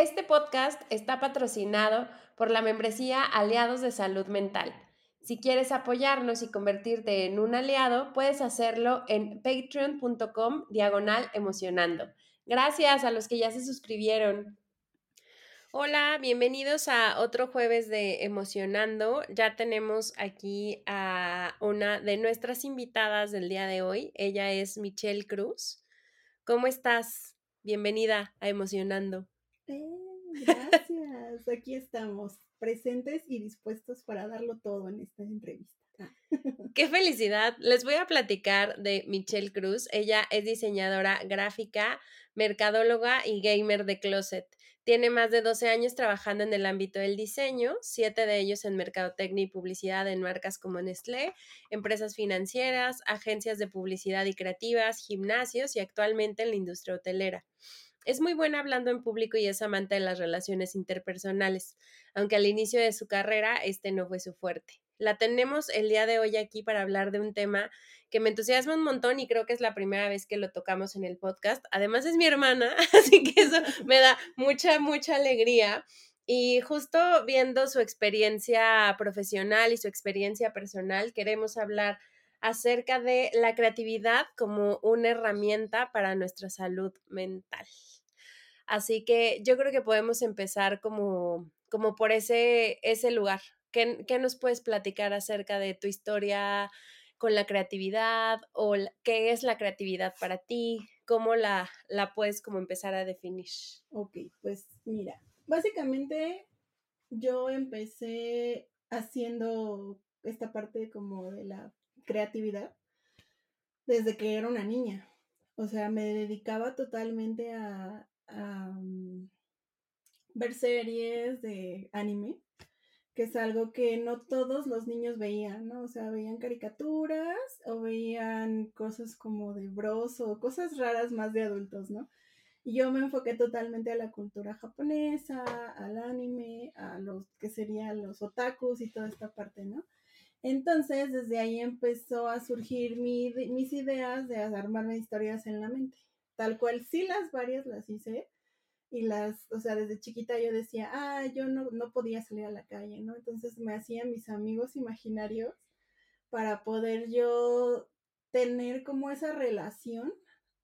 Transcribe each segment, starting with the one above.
Este podcast está patrocinado por la membresía Aliados de Salud Mental. Si quieres apoyarnos y convertirte en un aliado, puedes hacerlo en patreon.com diagonal emocionando. Gracias a los que ya se suscribieron. Hola, bienvenidos a otro jueves de Emocionando. Ya tenemos aquí a una de nuestras invitadas del día de hoy. Ella es Michelle Cruz. ¿Cómo estás? Bienvenida a Emocionando. Gracias, aquí estamos, presentes y dispuestos para darlo todo en esta entrevista. Qué felicidad. Les voy a platicar de Michelle Cruz. Ella es diseñadora gráfica, mercadóloga y gamer de closet. Tiene más de 12 años trabajando en el ámbito del diseño, siete de ellos en mercadotecnia y publicidad en marcas como Nestlé, empresas financieras, agencias de publicidad y creativas, gimnasios y actualmente en la industria hotelera. Es muy buena hablando en público y es amante de las relaciones interpersonales, aunque al inicio de su carrera este no fue su fuerte. La tenemos el día de hoy aquí para hablar de un tema que me entusiasma un montón y creo que es la primera vez que lo tocamos en el podcast. Además es mi hermana, así que eso me da mucha, mucha alegría. Y justo viendo su experiencia profesional y su experiencia personal, queremos hablar acerca de la creatividad como una herramienta para nuestra salud mental. Así que yo creo que podemos empezar como, como por ese, ese lugar. ¿Qué, ¿Qué, nos puedes platicar acerca de tu historia con la creatividad o qué es la creatividad para ti? ¿Cómo la, la puedes como empezar a definir? Ok, pues mira, básicamente yo empecé haciendo esta parte como de la creatividad desde que era una niña. O sea, me dedicaba totalmente a, Mm, ver series de anime, que es algo que no todos los niños veían, ¿no? O sea, veían caricaturas o veían cosas como de bros o cosas raras más de adultos, ¿no? Y yo me enfoqué totalmente a la cultura japonesa, al anime, a los que serían los otakus y toda esta parte, ¿no? Entonces, desde ahí empezó a surgir mis ideas de armarme historias en la mente tal cual, sí las varias las hice y las, o sea, desde chiquita yo decía, ah, yo no, no podía salir a la calle, ¿no? Entonces me hacía mis amigos imaginarios para poder yo tener como esa relación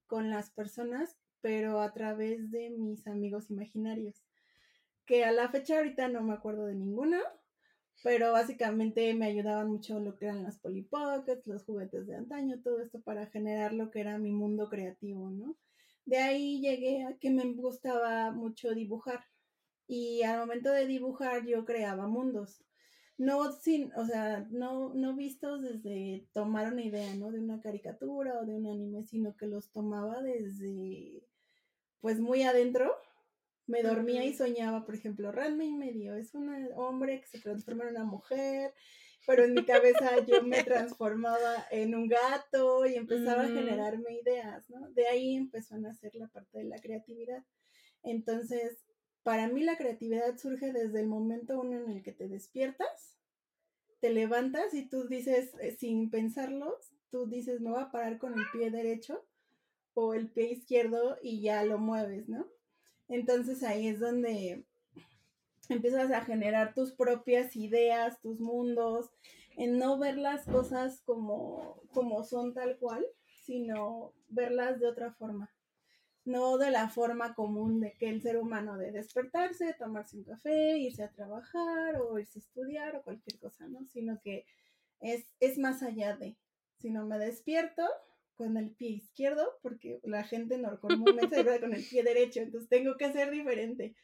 con las personas, pero a través de mis amigos imaginarios, que a la fecha ahorita no me acuerdo de ninguno, pero básicamente me ayudaban mucho lo que eran las Polly Pockets, los juguetes de antaño, todo esto para generar lo que era mi mundo creativo, ¿no? De ahí llegué a que me gustaba mucho dibujar. Y al momento de dibujar yo creaba mundos. No sin, o sea, no, no vistos desde tomar una idea, ¿no? De una caricatura o de un anime, sino que los tomaba desde, pues muy adentro. Me dormía y soñaba, por ejemplo, Ranma y medio es un hombre que se transforma en una mujer pero en mi cabeza yo me transformaba en un gato y empezaba a generarme ideas, ¿no? De ahí empezó a nacer la parte de la creatividad. Entonces, para mí la creatividad surge desde el momento uno en el que te despiertas, te levantas y tú dices, eh, sin pensarlo, tú dices, me voy a parar con el pie derecho o el pie izquierdo y ya lo mueves, ¿no? Entonces ahí es donde empiezas a generar tus propias ideas, tus mundos, en no ver las cosas como, como son tal cual, sino verlas de otra forma. No de la forma común de que el ser humano de despertarse, tomarse un café, irse a trabajar o irse a estudiar o cualquier cosa, ¿no? Sino que es, es más allá de, si no me despierto con el pie izquierdo, porque la gente no comúnmente se con el pie derecho, entonces tengo que ser diferente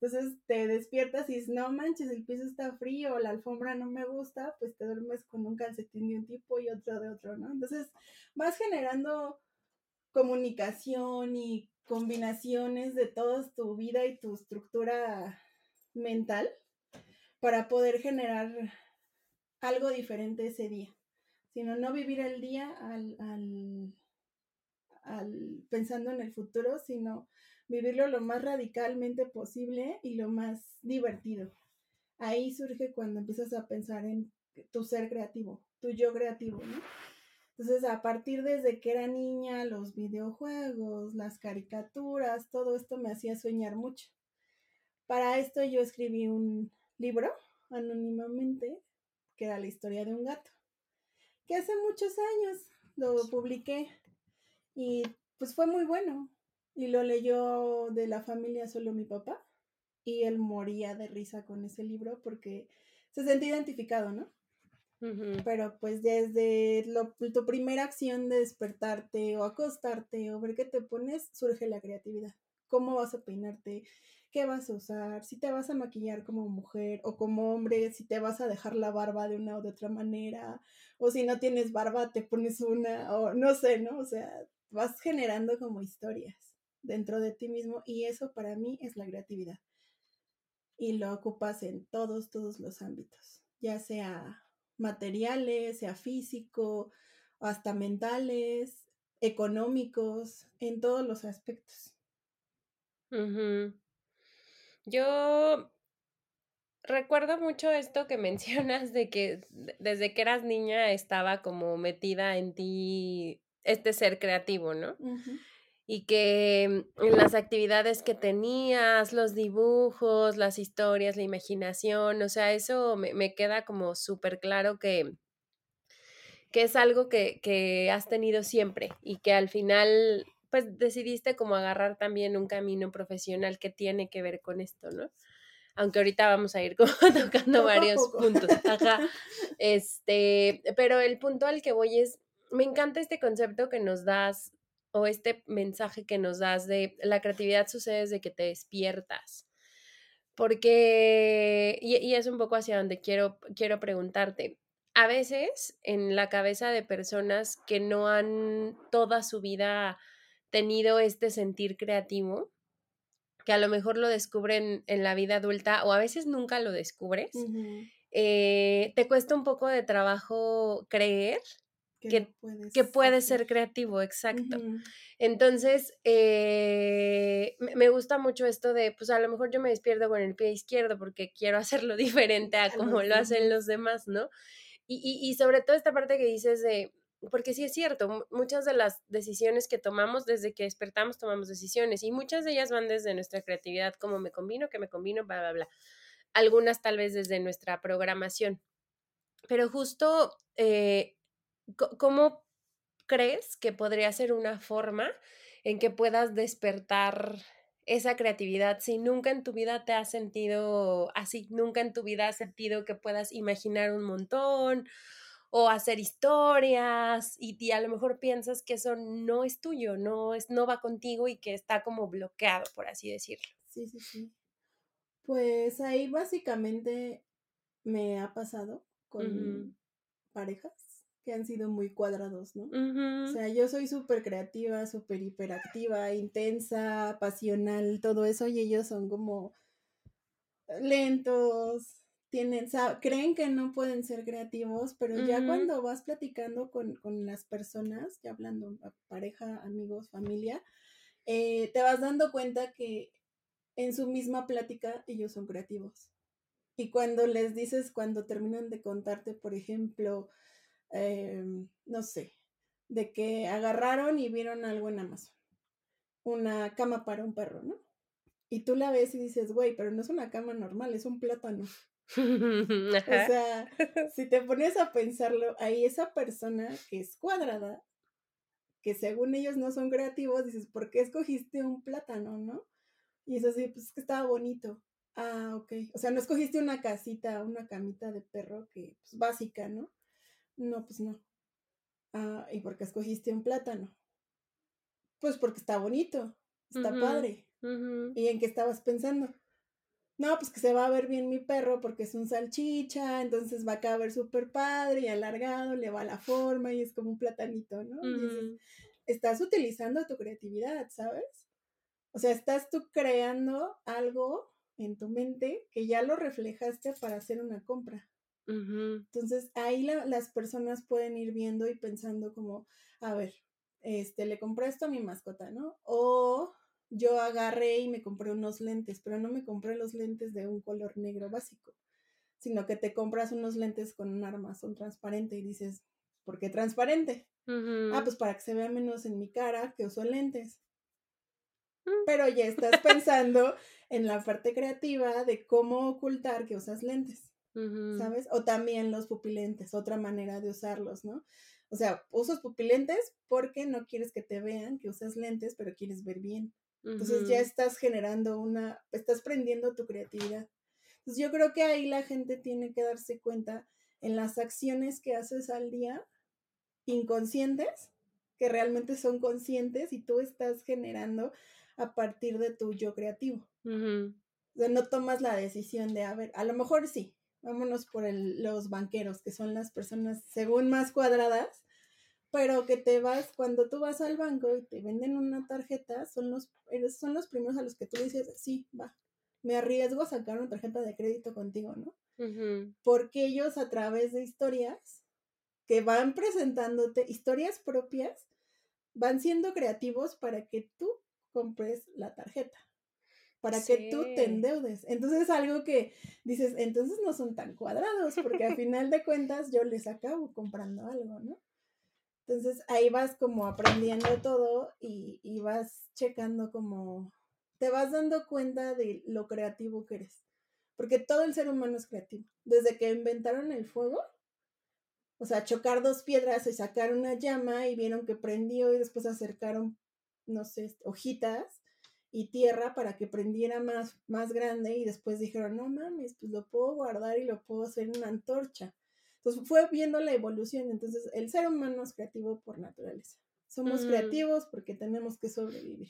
entonces te despiertas y dices, no manches, el piso está frío, la alfombra no me gusta, pues te duermes con un calcetín de un tipo y otro de otro, ¿no? Entonces vas generando comunicación y combinaciones de toda tu vida y tu estructura mental para poder generar algo diferente ese día, sino no vivir el día al, al, al, pensando en el futuro, sino vivirlo lo más radicalmente posible y lo más divertido. Ahí surge cuando empiezas a pensar en tu ser creativo, tu yo creativo, ¿no? Entonces, a partir desde que era niña, los videojuegos, las caricaturas, todo esto me hacía soñar mucho. Para esto yo escribí un libro anónimamente, que era la historia de un gato, que hace muchos años lo publiqué y pues fue muy bueno. Y lo leyó de la familia solo mi papá y él moría de risa con ese libro porque se sentía identificado, ¿no? Pero pues desde tu primera acción de despertarte o acostarte o ver qué te pones, surge la creatividad. ¿Cómo vas a peinarte? ¿Qué vas a usar? Si te vas a maquillar como mujer o como hombre, si te vas a dejar la barba de una o de otra manera, o si no tienes barba, te pones una, o no sé, ¿no? O sea, vas generando como historias dentro de ti mismo y eso para mí es la creatividad. Y lo ocupas en todos, todos los ámbitos, ya sea materiales, sea físico, hasta mentales, económicos, en todos los aspectos. Yo recuerdo mucho esto que mencionas de que desde que eras niña estaba como metida en ti este ser creativo, ¿no? y que en las actividades que tenías, los dibujos, las historias, la imaginación, o sea, eso me, queda como súper claro que, que es algo que, que, has tenido siempre y que al final pues decidiste como agarrar también un camino profesional que tiene que ver con esto, ¿no? Aunque ahorita vamos a ir como tocando varios puntos. Ajá. Este, pero el punto al que voy es, me encanta este concepto que nos das o este mensaje que nos das de la creatividad sucede desde que te despiertas. Porque, y, es un poco hacia donde quiero, quiero preguntarte, a veces en la cabeza de personas que no han toda su vida tenido este sentir creativo, que a lo mejor lo descubren en la vida adulta o a veces nunca lo descubres, eh, te cuesta un poco de trabajo creer que, que, puede ser creativo, exacto. Entonces, eh, me gusta mucho esto de, pues a lo mejor yo me despierto con el pie izquierdo porque quiero hacerlo diferente a como lo hacen los demás, ¿no? Y, y, sobre todo esta parte que dices de, porque sí es cierto, muchas de las decisiones que tomamos desde que despertamos tomamos decisiones y muchas de ellas van desde nuestra creatividad, como me combino, que me combino, bla, bla, bla. Algunas tal vez desde nuestra programación. Pero justo eh, ¿Cómo crees que podría ser una forma en que puedas despertar esa creatividad si nunca en tu vida te has sentido así, nunca en tu vida has sentido que puedas imaginar un montón o hacer historias y, a lo mejor piensas que eso no es tuyo, no es no va contigo y que está como bloqueado, por así decirlo. Sí, sí, sí. Pues ahí básicamente me ha pasado con parejas que han sido muy cuadrados, ¿no? O sea, yo soy súper creativa, súper hiperactiva, intensa, pasional, todo eso, y ellos son como lentos, tienen, creen que no pueden ser creativos, pero ya cuando vas platicando con, las personas, ya hablando pareja, amigos, familia, eh, te vas dando cuenta que en su misma plática ellos son creativos. Y cuando les dices, cuando terminan de contarte, por ejemplo, Em, no sé, de que agarraron y vieron algo en Amazon. Una cama para un perro, ¿no? Y tú la ves y dices, güey, pero no es una cama normal, es un plátano. o sea, si te pones a pensarlo, ahí esa persona que es cuadrada, que según ellos no son creativos, dices, ¿por qué escogiste un plátano, no? Y es así, pues que estaba bonito. Ah, ok. O sea, no escogiste una casita, una camita de perro que, pues básica, ¿no? No, pues no. Ah, ¿y por qué escogiste un plátano? Pues porque está bonito, está padre. ¿Y en qué estabas pensando? No, pues que se va a ver bien mi perro porque es un salchicha, entonces va a caber súper padre y alargado, le va la forma y es como un platanito, ¿no? estás utilizando tu creatividad, ¿sabes? O sea, estás tú creando algo en tu mente que ya lo reflejaste para hacer una compra. Entonces ahí las personas pueden ir viendo y pensando como, a ver, este, le compré esto a mi mascota, ¿no? O yo agarré y me compré unos lentes, pero no me compré los lentes de un color negro básico, sino que te compras unos lentes con un armazón transparente y dices, ¿por qué transparente? Ah, pues para que se vea menos en mi cara que uso lentes. Mm. Pero ya estás pensando en la parte creativa de cómo ocultar que usas lentes, ¿sabes? O también los pupilentes, otra manera de usarlos, ¿no? O sea, usas pupilentes porque no quieres que te vean que usas lentes, pero quieres ver bien. Entonces ya estás generando una, estás prendiendo tu creatividad. Entonces yo creo que ahí la gente tiene que darse cuenta en las acciones que haces al día, inconscientes, que realmente son conscientes y tú estás generando a partir de tu yo creativo. O sea, no tomas la decisión de, a ver, a lo mejor sí, vámonos por el, los banqueros, que son las personas según más cuadradas, pero que te vas, cuando tú vas al banco y te venden una tarjeta, son los, son los primeros a los que tú dices, sí, va, me arriesgo a sacar una tarjeta de crédito contigo, ¿no? Porque ellos a través de historias que van presentándote, historias propias, van siendo creativos para que tú compres la tarjeta, para que tú te endeudes. Entonces es algo que dices, entonces no son tan cuadrados, porque al final de cuentas yo les acabo comprando algo, ¿no? Entonces ahí vas como aprendiendo todo y, y vas checando como, te vas dando cuenta de lo creativo que eres. Porque todo el ser humano es creativo. Desde que inventaron el fuego, o sea, chocar dos piedras y sacar una llama y vieron que prendió y después acercaron, no sé, hojitas y tierra para que prendiera más, más grande y después dijeron, no mames, pues lo puedo guardar y lo puedo hacer en una antorcha. Entonces fue viendo la evolución. Entonces el ser humano es creativo por naturaleza. Somos creativos porque tenemos que sobrevivir.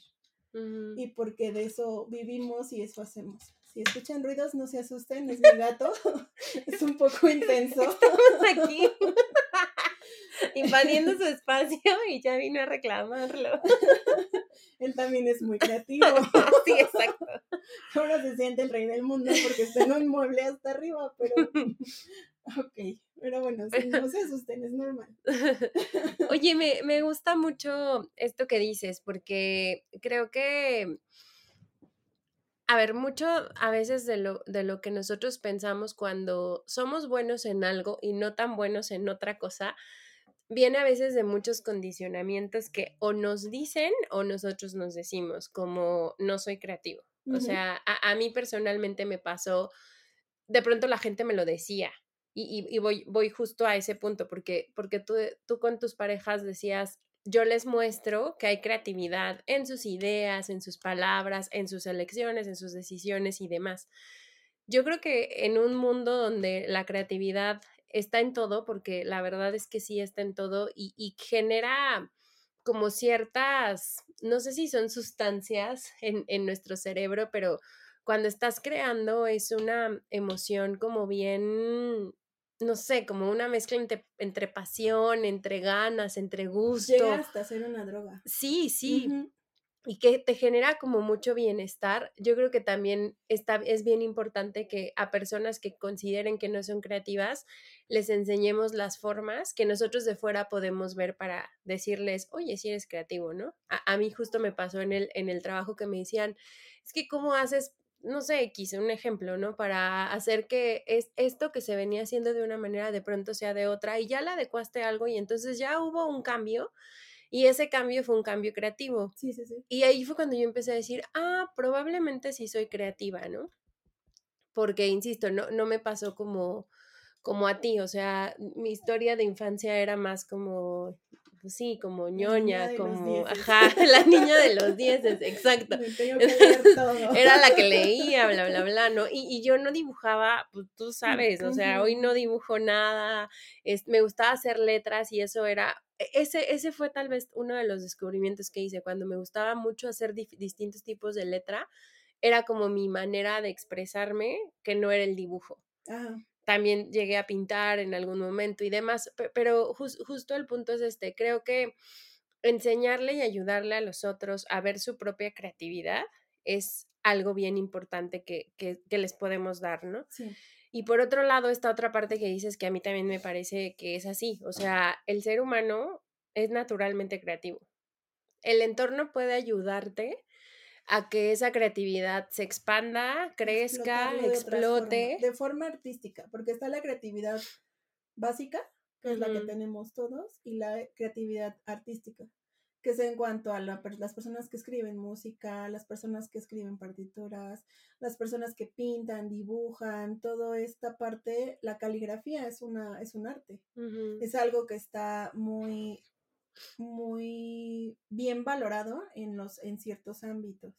Y porque de eso vivimos y eso hacemos. Si escuchan ruidos, no se asusten, es mi gato. es un poco intenso. Estamos aquí invadiendo su espacio y ya vino a reclamarlo. Él también es muy creativo. sí, exacto. Ahora se siente el rey del mundo porque está en un mueble hasta arriba, pero. Ok, pero bueno, si no se asusten, es normal. Oye, me, me gusta mucho esto que dices, porque creo que a ver, mucho a veces de lo, de lo que nosotros pensamos cuando somos buenos en algo y no tan buenos en otra cosa, viene a veces de muchos condicionamientos que o nos dicen o nosotros nos decimos, como no soy creativo. O sea, a, mí personalmente me pasó, de pronto la gente me lo decía. Y, y, voy, voy justo a ese punto, porque, porque tú, tú con tus parejas decías, yo les muestro que hay creatividad en sus ideas, en sus palabras, en sus elecciones, en sus decisiones y demás. Yo creo que en un mundo donde la creatividad está en todo, porque la verdad es que sí está en todo y, genera como ciertas, no sé si son sustancias en, en nuestro cerebro, pero cuando estás creando es una emoción como bien no sé, como una mezcla entre, pasión, entre ganas, entre gusto. Llega hasta ser una droga. Sí, sí. Y que te genera como mucho bienestar. Yo creo que también está, es bien importante que a personas que consideren que no son creativas, les enseñemos las formas que nosotros de fuera podemos ver para decirles, oye, si eres creativo, ¿no? A, a mí justo me pasó en el, en el trabajo que me decían, es que cómo haces no sé, quise un ejemplo, ¿no? Para hacer que es esto que se venía haciendo de una manera de pronto sea de otra y ya le adecuaste algo y entonces ya hubo un cambio y ese cambio fue un cambio creativo. Sí, sí, sí. Y ahí fue cuando yo empecé a decir, ah, probablemente sí soy creativa, ¿no? Porque, insisto, no, no me pasó como, como a ti, o sea, mi historia de infancia era más como pues sí, como ñoña, como, ajá, la niña de los dieces, exacto. Era la que leía, bla, bla, bla, ¿no? Y, y, yo no dibujaba, pues tú sabes, o sea, hoy no dibujo nada, es, me gustaba hacer letras y eso era, e, ese, ese fue tal vez uno de los descubrimientos que hice, cuando me gustaba mucho hacer distintos tipos de letra, era como mi manera de expresarme que no era el dibujo. Ajá también llegué a pintar en algún momento y demás, pero justo el punto es este, creo que enseñarle y ayudarle a los otros a ver su propia creatividad es algo bien importante que, que, que les podemos dar, ¿no? Sí. Y por otro lado, esta otra parte que dices que a mí también me parece que es así. O sea, el ser humano es naturalmente creativo. El entorno puede ayudarte a que esa creatividad se expanda, crezca, de explote. de forma artística, porque está la creatividad básica, que es la que tenemos todos, y la creatividad artística, que es en cuanto a la las personas que escriben música, las personas que escriben partituras, las personas que pintan, dibujan, toda esta parte, la caligrafía es una es un arte. Es algo que está muy muy bien valorado en los en ciertos ámbitos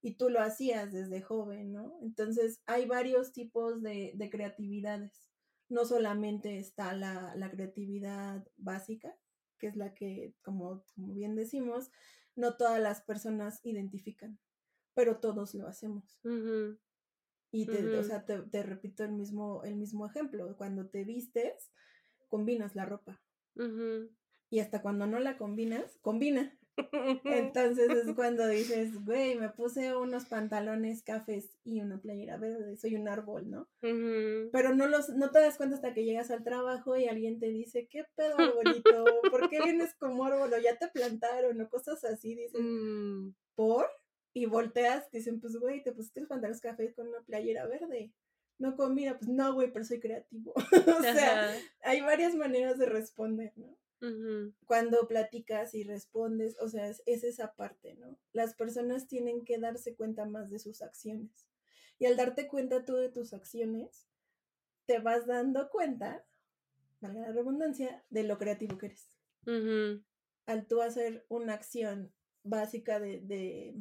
y tú lo hacías desde joven, ¿no? Entonces hay varios tipos de, de creatividades. No solamente está la, la creatividad básica, que es la que, como, como bien decimos, no todas las personas identifican, pero todos lo hacemos. Y te, o sea, te, te repito el mismo, el mismo ejemplo. Cuando te vistes, combinas la ropa. Y hasta cuando no la combinas, combina. Entonces es cuando dices, güey, me puse unos pantalones cafés y una playera verde, soy un árbol, ¿no? Pero no los, no te das cuenta hasta que llegas al trabajo y alguien te dice, ¿qué pedo, arbolito? ¿Por qué vienes como árbol? O ya te plantaron, o cosas así, dices, Mm. ¿por? Y volteas, te dicen, pues, güey, te pusiste los pantalones cafés con una playera verde. No combina, pues no, güey, pero soy creativo. o sea, Ajá. hay varias maneras de responder, ¿no? Cuando platicas y respondes, o sea, es, es esa parte, ¿no? Las personas tienen que darse cuenta más de sus acciones. Y al darte cuenta tú de tus acciones, te vas dando cuenta, valga la redundancia, de lo creativo que eres. Ujú. Al tú hacer una acción básica de, de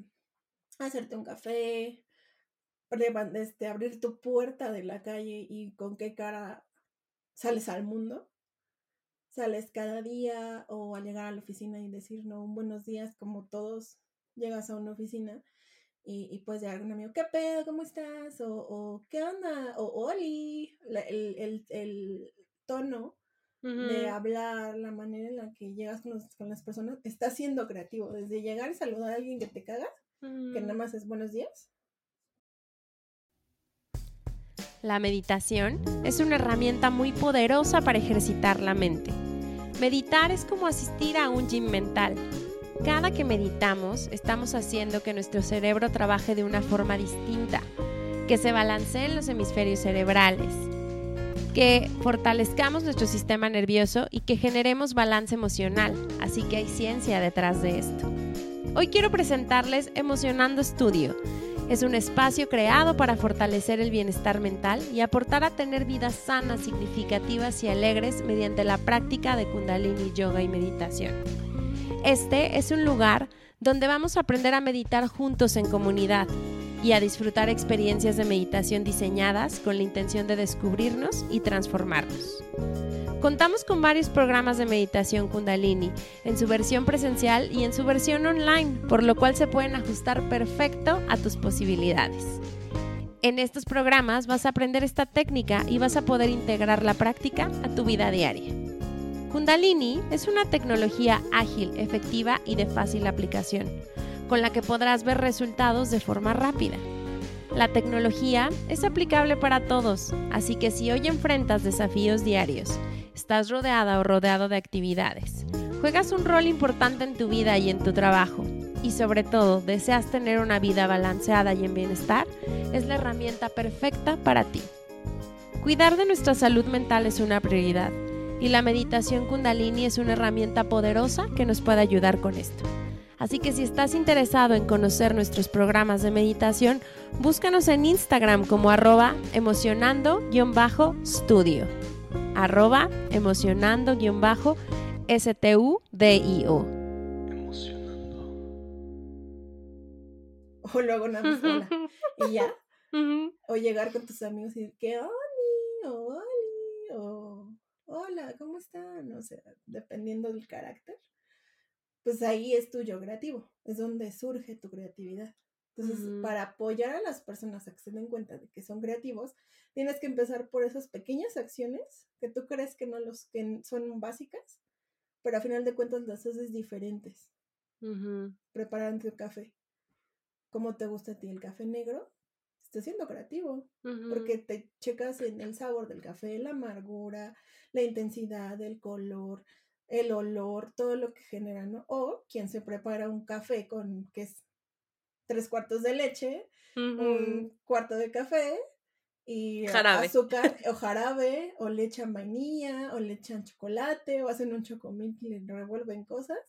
hacerte un café, este, abrir tu puerta de la calle y con qué cara sales al mundo, sales cada día o al llegar a la oficina y decir, no, un buenos días, como todos llegas a una oficina y, y puedes llegar con un amigo, ¿qué pedo? ¿Cómo estás? O, o ¿qué onda? O Oli, La- el, el, el tono de hablar, la manera en la que llegas con, los- con las personas, está siendo creativo, desde llegar y saludar a alguien que te caga, que nada Ujú. más es buenos días. La meditación es una herramienta muy poderosa para ejercitar la mente. Meditar es como asistir a un gym mental. Cada que meditamos, estamos haciendo que nuestro cerebro trabaje de una forma distinta, que se balanceen los hemisferios cerebrales, que fortalezcamos nuestro sistema nervioso y que generemos balance emocional. Así que hay ciencia detrás de esto. Hoy quiero presentarles Emocionando Studio. Es un espacio creado para fortalecer el bienestar mental y aportar a tener vidas sanas, significativas y alegres mediante la práctica de Kundalini Yoga y meditación. Este es un lugar donde vamos a aprender a meditar juntos en comunidad y a disfrutar experiencias de meditación diseñadas con la intención de descubrirnos y transformarnos. Contamos con varios programas de meditación Kundalini, en su versión presencial y en su versión online, por lo cual se pueden ajustar perfecto a tus posibilidades. En estos programas vas a aprender esta técnica y vas a poder integrar la práctica a tu vida diaria. Kundalini es una tecnología ágil, efectiva y de fácil aplicación, con la que podrás ver resultados de forma rápida. La tecnología es aplicable para todos, así que si hoy enfrentas desafíos diarios, estás rodeada o rodeado de actividades, juegas un rol importante en tu vida y en tu trabajo, y sobre todo deseas tener una vida balanceada y en bienestar, es la herramienta perfecta para ti. Cuidar de nuestra salud mental es una prioridad, y la meditación kundalini es una herramienta poderosa que nos puede ayudar con esto. Así que si estás interesado en conocer nuestros programas de meditación, búscanos en Instagram como arroba emocionando-studio. Arroba emocionando-studio. O luego nada más hola, y ya. O llegar con tus amigos y decir, ¿qué Oli? O Oli, o hola, ¿cómo están? O sea, dependiendo del carácter, pues ahí es tu yo creativo, es donde surge tu creatividad. Entonces, para apoyar a las personas a que se den cuenta de que son creativos, tienes que empezar por esas pequeñas acciones que tú crees que no los que son básicas, pero a final de cuentas las haces diferentes. Preparando el café, cómo te gusta a ti el café negro, estás siendo creativo, porque te checas en el sabor del café, la amargura, la intensidad, el color, el olor, todo lo que genera, ¿no? O quien se prepara un café con, que es tres cuartos de leche, un cuarto de café y azúcar o jarabe, o le echan vainilla, o le echan chocolate, o hacen un chocomil y le revuelven cosas.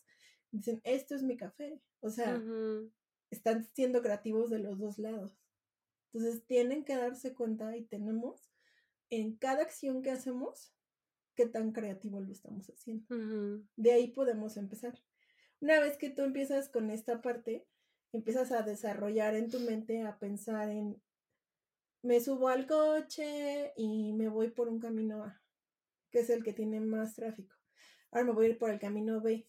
Dicen, esto es mi café. O sea, están siendo creativos de los dos lados. Entonces tienen que darse cuenta y tenemos en cada acción que hacemos qué tan creativo lo estamos haciendo. De ahí podemos empezar. Una vez que tú empiezas con esta parte, empiezas a desarrollar en tu mente, a pensar en, me subo al coche y me voy por un camino A, que es el que tiene más tráfico. Ahora me voy a ir por el camino B,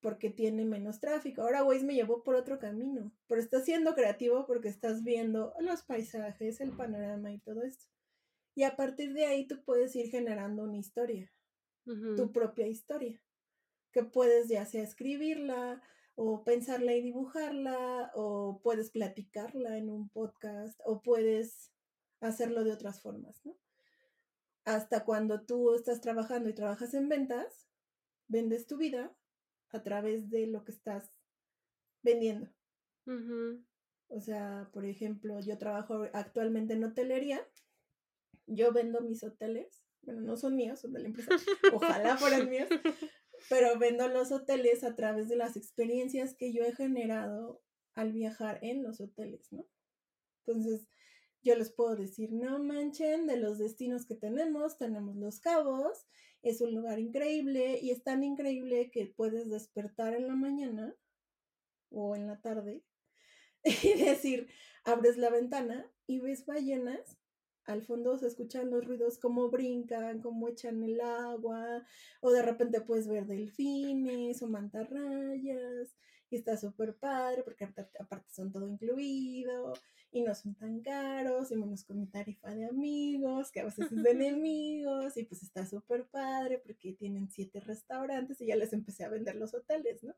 porque tiene menos tráfico. Ahora Waze me llevó por otro camino, pero estás siendo creativo porque estás viendo los paisajes, el panorama y todo esto. Y a partir de ahí tú puedes ir generando una historia, tu propia historia, que puedes ya sea escribirla o pensarla y dibujarla, o puedes platicarla en un podcast, o puedes hacerlo de otras formas, ¿no? Hasta cuando tú estás trabajando y trabajas en ventas, vendes tu vida a través de lo que estás vendiendo. O sea, por ejemplo, yo trabajo actualmente en hotelería, yo vendo mis hoteles, bueno, no son míos, son de la empresa, ojalá fueran míos, pero vendo los hoteles a través de las experiencias que yo he generado al viajar en los hoteles, ¿no? Entonces, yo les puedo decir, no manchen de los destinos que tenemos, tenemos Los Cabos, es un lugar increíble y es tan increíble que puedes despertar en la mañana o en la tarde y decir, abres la ventana y ves ballenas al fondo se escuchan los ruidos como brincan, como echan el agua, o de repente puedes ver delfines o mantarrayas, y está súper padre porque aparte son todo incluido y no son tan caros y menos con mi tarifa de amigos, que a veces es de enemigos, y pues está súper padre porque tienen siete restaurantes y ya les empecé a vender los hoteles, ¿no?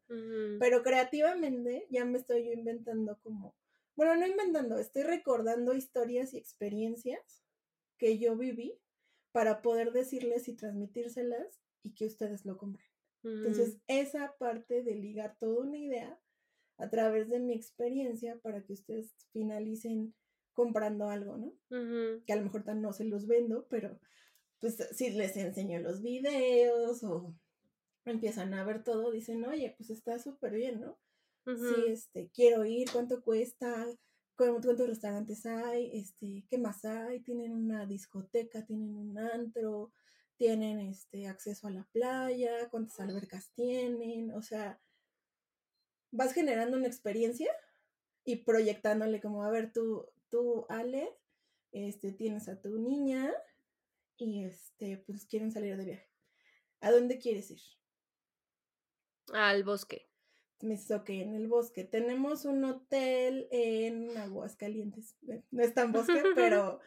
Pero creativamente ya me estoy yo inventando como bueno, no inventando, estoy recordando historias y experiencias que yo viví para poder decirles y transmitírselas y que ustedes lo compren. Entonces, mm. esa parte de ligar toda una idea a través de mi experiencia para que ustedes finalicen comprando algo, ¿no? Que a lo mejor no se los vendo, pero pues si les enseño los videos o empiezan a ver todo, dicen, oye, pues está súper bien, ¿no? Si este, quiero ir, cuánto cuesta, cuántos restaurantes hay, este, qué más hay, tienen una discoteca, tienen un antro, tienen este acceso a la playa, cuántas albercas tienen, o sea, vas generando una experiencia y proyectándole como, a ver, tú, tú, Ale, este, tienes a tu niña y este, pues quieren salir de viaje. ¿A dónde quieres ir? Al bosque me que en el bosque. Tenemos un hotel en Aguascalientes. No es tan bosque, pero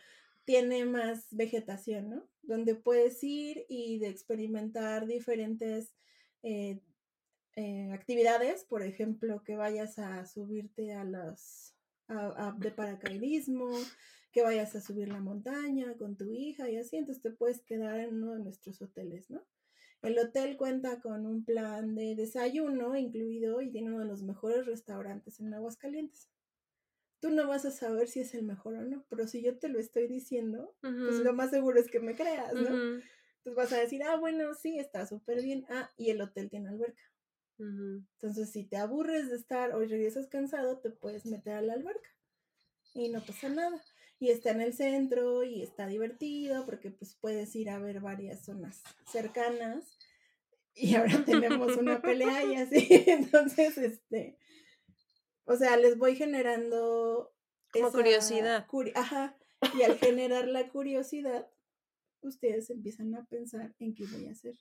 tiene más vegetación, ¿no? Donde puedes ir y de experimentar diferentes eh, eh, actividades, por ejemplo, que vayas a subirte a las de paracaidismo, que vayas a subir la montaña con tu hija y así, entonces te puedes quedar en uno de nuestros hoteles, ¿no? El hotel cuenta con un plan de desayuno incluido y tiene uno de los mejores restaurantes en Aguascalientes. Tú no vas a saber si es el mejor o no, pero si yo te lo estoy diciendo, pues lo más seguro es que me creas, ¿no? Entonces vas a decir, ah, bueno, sí, está súper bien. Ah, y el hotel tiene alberca. Entonces, si te aburres de estar o regresas cansado, te puedes meter a la alberca y no pasa nada y está en el centro y está divertido porque pues puedes ir a ver varias zonas cercanas y ahora tenemos una pelea y así, entonces este, o sea, les voy generando como curiosidad. Ajá, y al generar la curiosidad, ustedes empiezan a pensar en qué voy a hacer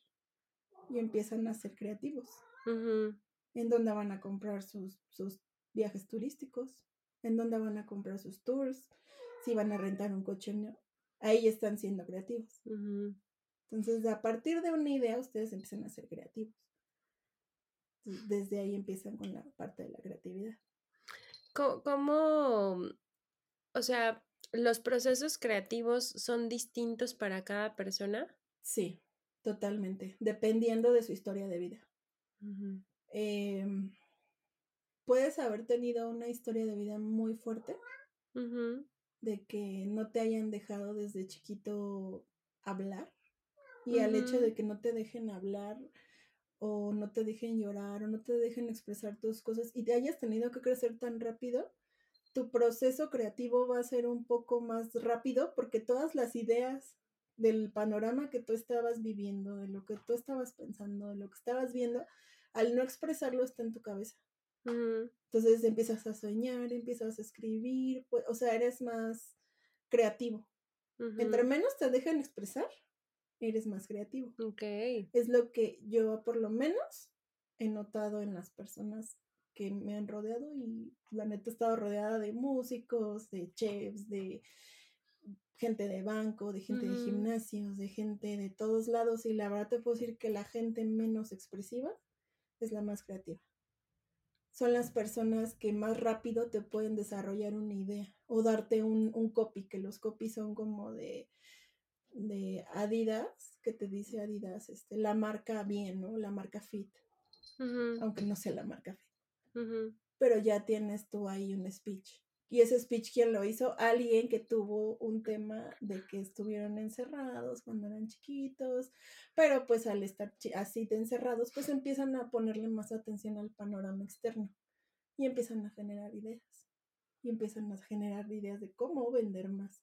y empiezan a ser creativos. En dónde van a comprar sus, sus viajes turísticos, en dónde van a comprar sus tours, si van a rentar un coche no. Ahí están siendo creativos. Entonces, a partir de una idea, ustedes empiezan a ser creativos. Desde ahí empiezan con la parte de la creatividad. ¿Cómo, o sea, los procesos creativos son distintos para cada persona? Sí, totalmente, dependiendo de su historia de vida. Em, puedes haber tenido una historia de vida muy fuerte, de que no te hayan dejado desde chiquito hablar y al hecho de que no te dejen hablar o no te dejen llorar o no te dejen expresar tus cosas y te hayas tenido que crecer tan rápido, tu proceso creativo va a ser un poco más rápido porque todas las ideas del panorama que tú estabas viviendo, de lo que tú estabas pensando, de lo que estabas viendo, al no expresarlo está en tu cabeza. Ujú. Entonces empiezas a soñar, empiezas a escribir, pues, o sea, eres más creativo. Entre Ujú. menos te dejan expresar, eres más creativo. Ok. Es lo que yo por lo menos he notado en las personas que me han rodeado y la neta he estado rodeada de músicos, de chefs, de gente de banco, de gente de gimnasios, de gente de todos lados y la verdad te puedo decir que la gente menos expresiva es la más creativa. Son las personas que más rápido te pueden desarrollar una idea o darte un, un copy, que los copies son como de, de Adidas, que te dice Adidas, este, la marca bien, ¿no? La marca fit, aunque no sea la marca fit. Pero ya tienes tú ahí un speech. Y ese speech, ¿quién lo hizo? Alguien que tuvo un tema de que estuvieron encerrados cuando eran chiquitos, pero pues al estar así de encerrados, pues empiezan a ponerle más atención al panorama externo y empiezan a generar ideas. Y empiezan a generar ideas de cómo vender más,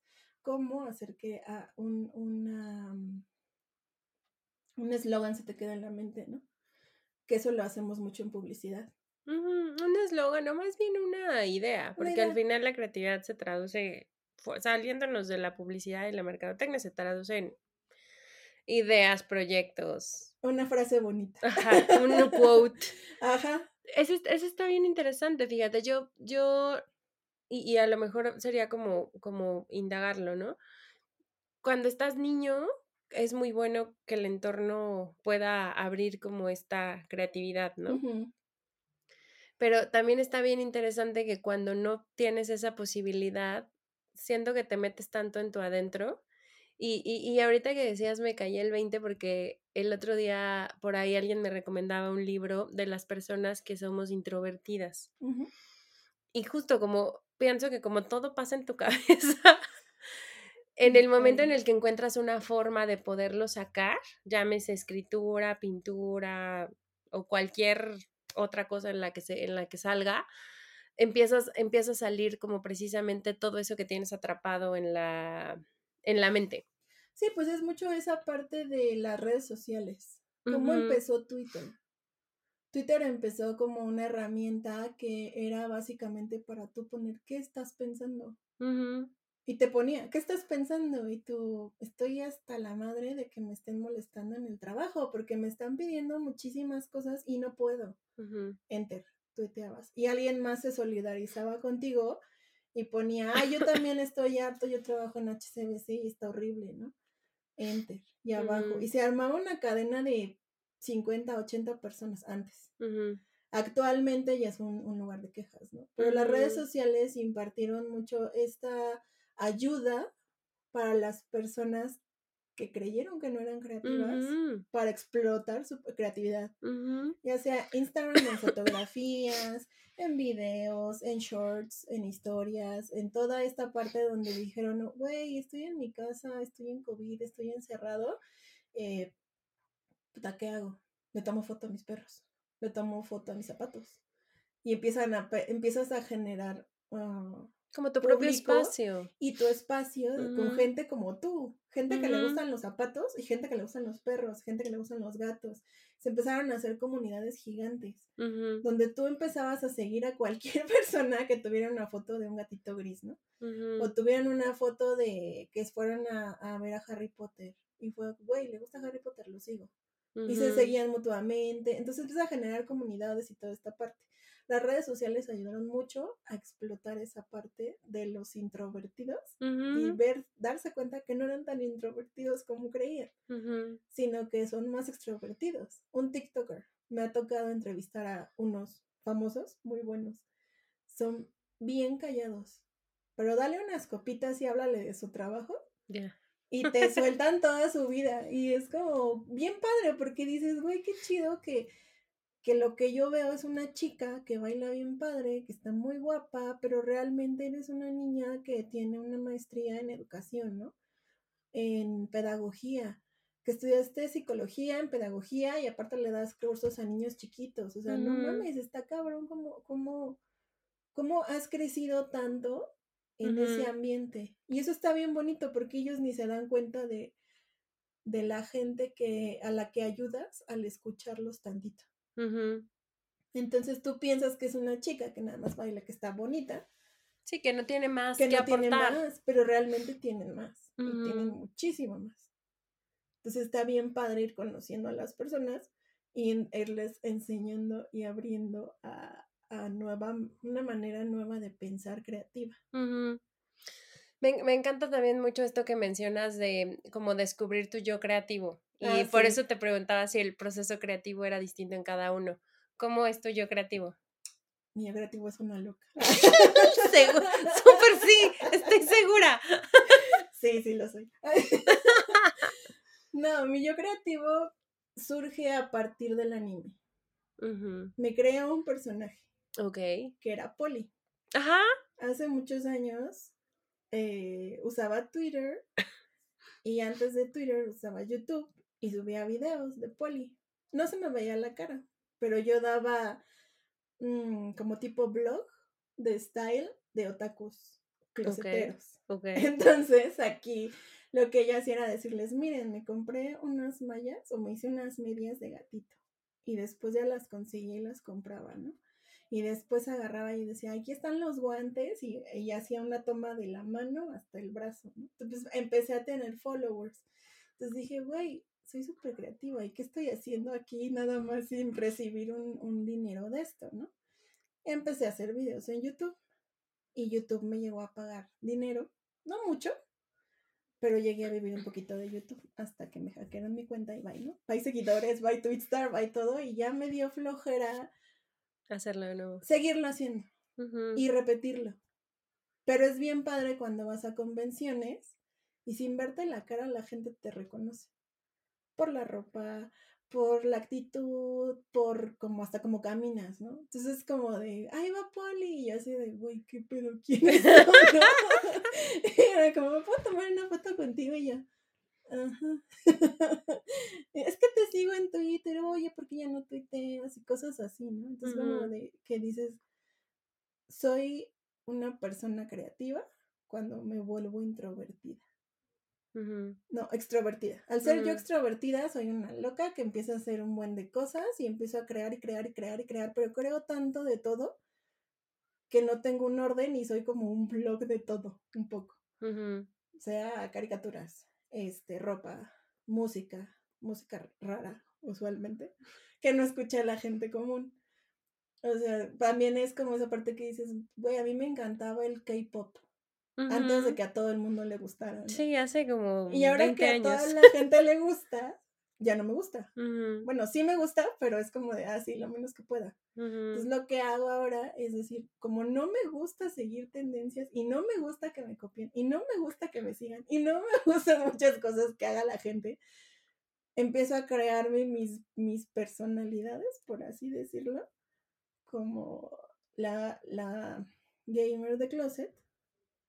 cómo hacer que a un, una, mm, un eslogan se te quede en la mente, ¿no? Que eso lo hacemos mucho en publicidad. Un eslogan, o más bien una idea, porque al idea. final la creatividad se traduce, saliéndonos de la publicidad y la mercadotecnia, se traduce en ideas, proyectos, Una frase bonita. ajá, un quote. Ajá. Ese, es- ese está bien interesante, fíjate, yo, yo, y, y a lo mejor sería como, como indagarlo, ¿no? Cuando estás niño, es muy bueno que el entorno pueda abrir como esta creatividad, ¿no? Pero también está bien interesante que cuando no tienes esa posibilidad, siento que te metes tanto en tu adentro. Y, y, y ahorita que decías me caí el 20 porque el otro día por ahí alguien me recomendaba un libro de las personas que somos introvertidas. Y justo como pienso que como todo pasa en tu cabeza, en el momento en el que encuentras una forma de poderlo sacar, llámese escritura, pintura o cualquier otra cosa en la que, se, en la que salga, empiezas, empieza a salir como precisamente todo eso que tienes atrapado en la, en la mente. Sí, pues es mucho esa parte de las redes sociales. ¿Cómo empezó Twitter? Twitter empezó como una herramienta que era básicamente para tú poner qué estás pensando. Y te ponía, ¿qué estás pensando? Y tú, estoy hasta la madre de que me estén molestando en el trabajo porque me están pidiendo muchísimas cosas y no puedo. Enter, tuiteabas. Y alguien más se solidarizaba contigo y ponía, ah, yo también estoy harto, yo trabajo en HCBC y está horrible, ¿no? Enter, y abajo. Y se armaba una cadena de 50, 80 personas antes. Actualmente ya es un, un lugar de quejas, ¿no? Pero las redes sociales impartieron mucho esta ayuda para las personas que creyeron que no eran creativas para explotar su creatividad. Ya sea Instagram en fotografías, en videos, en shorts, en historias, en toda esta parte donde dijeron, güey, estoy en mi casa, estoy en COVID, estoy encerrado, eh, puta, ¿qué hago? Le tomo foto a mis perros, le tomo foto a mis zapatos. Y empiezan a, empiezas a generar ah, Como tu propio espacio. y tu espacio con gente como tú, gente que le gustan los zapatos y gente que le gustan los perros, gente que le gustan los gatos. Se empezaron a hacer comunidades gigantes, donde tú empezabas a seguir a cualquier persona que tuviera una foto de un gatito gris, ¿no? O tuvieran una foto de que fueron a, a ver a Harry Potter. Y fue, güey, le gusta Harry Potter, lo sigo. Y se seguían mutuamente. Entonces empieza a generar comunidades y toda esta parte. Las redes sociales ayudaron mucho a explotar esa parte de los introvertidos y Ujú, ver, darse cuenta que no eran tan introvertidos como creían, ujú. sino que son más extrovertidos. Un TikToker, me ha tocado entrevistar a unos famosos muy buenos. Son bien callados. Pero dale unas copitas y háblale de su trabajo. Ya. Y te sueltan toda su vida. Y es como bien padre porque dices, güey, qué chido que, que lo que yo veo es una chica que baila bien padre, que está muy guapa, pero realmente eres una niña que tiene una maestría en educación, ¿no? En pedagogía, que estudiaste psicología en pedagogía y aparte le das cursos a niños chiquitos. O sea, no mames, está cabrón como, como, cómo has crecido tanto en ese ambiente. Y eso está bien bonito porque ellos ni se dan cuenta de, de la gente que, a la que ayudas al escucharlos tantito. Entonces tú piensas que es una chica que nada más baila, que está bonita, Sí, que no tiene más que que, no tiene más, pero realmente tienen más y tienen muchísimo más. Entonces está bien padre ir conociendo a las personas y en- irles enseñando y abriendo a, a nueva, una manera nueva de pensar creativa. Me, me encanta también mucho esto que mencionas de como descubrir tu yo creativo. Y Ah, por sí. eso te preguntaba si el proceso creativo era distinto en cada uno. ¿Cómo es tu yo creativo? Mi yo creativo es una loca. Súper sí, estoy segura. Sí, sí lo soy. no, mi yo creativo surge a partir del anime. Ujú. Me creo un personaje Ok. que era Polly. Ajá. Hace muchos años eh, usaba Twitter y antes de Twitter usaba YouTube y subía videos de Polly. No se me veía la cara, pero yo daba mm, como tipo blog de style de otakus closeteros. Ok. Entonces aquí lo que ella hacía era decirles, miren, me compré unas mallas o me hice unas medias de gatito. Y después ya las conseguí y las compraba, ¿no? Y después agarraba y decía, aquí están los guantes y, y hacía una toma de la mano hasta el brazo, ¿no? Entonces empecé a tener followers. Entonces dije, güey, soy súper creativa y qué estoy haciendo aquí nada más sin recibir un, un dinero de esto, ¿no? Empecé a hacer videos en YouTube y YouTube me llegó a pagar dinero, no mucho, pero llegué a vivir un poquito de YouTube hasta que me hackearon mi cuenta y bye, ¿no? Bye seguidores, bye Twitstar, bye todo y ya me dio flojera Hacerlo de nuevo. seguirlo haciendo y repetirlo. Pero es bien padre cuando vas a convenciones y sin verte la cara la gente te reconoce. Por la ropa, por la actitud, por como hasta como caminas, ¿no? Entonces es como de, ay, va Poli, y yo así de, güey, qué pedo, ¿quién es? Era como, ¿me puedo tomar una foto contigo? Y yo, ajá. es que te sigo en Twitter, oye, ¿por qué ya no tuiteas? Y cosas así, ¿no? Entonces como de que dices, soy una persona creativa cuando me vuelvo introvertida. No, extrovertida. Al ser yo extrovertida, soy una loca que empieza a hacer un buen de cosas y empiezo a crear y crear y crear y crear, pero creo tanto de todo que no tengo un orden y soy como un blog de todo, un poco. O sea, caricaturas, este, ropa, música, música rara, usualmente, que no escucha la gente común. O sea, también es como esa parte que dices, güey, a mí me encantaba el K-pop antes de que a todo el mundo le gustara. ¿no? Sí, hace como Y ahora 20 que a toda la gente le gusta, ya no me gusta. Bueno, sí me gusta, pero es como de, ah, sí, lo menos que pueda. Entonces lo que hago ahora es decir, como no me gusta seguir tendencias y no me gusta que me copien y no me gusta que me sigan y no me gustan muchas cosas que haga la gente, empiezo a crearme mis, mis personalidades, por así decirlo, como la, la gamer de closet,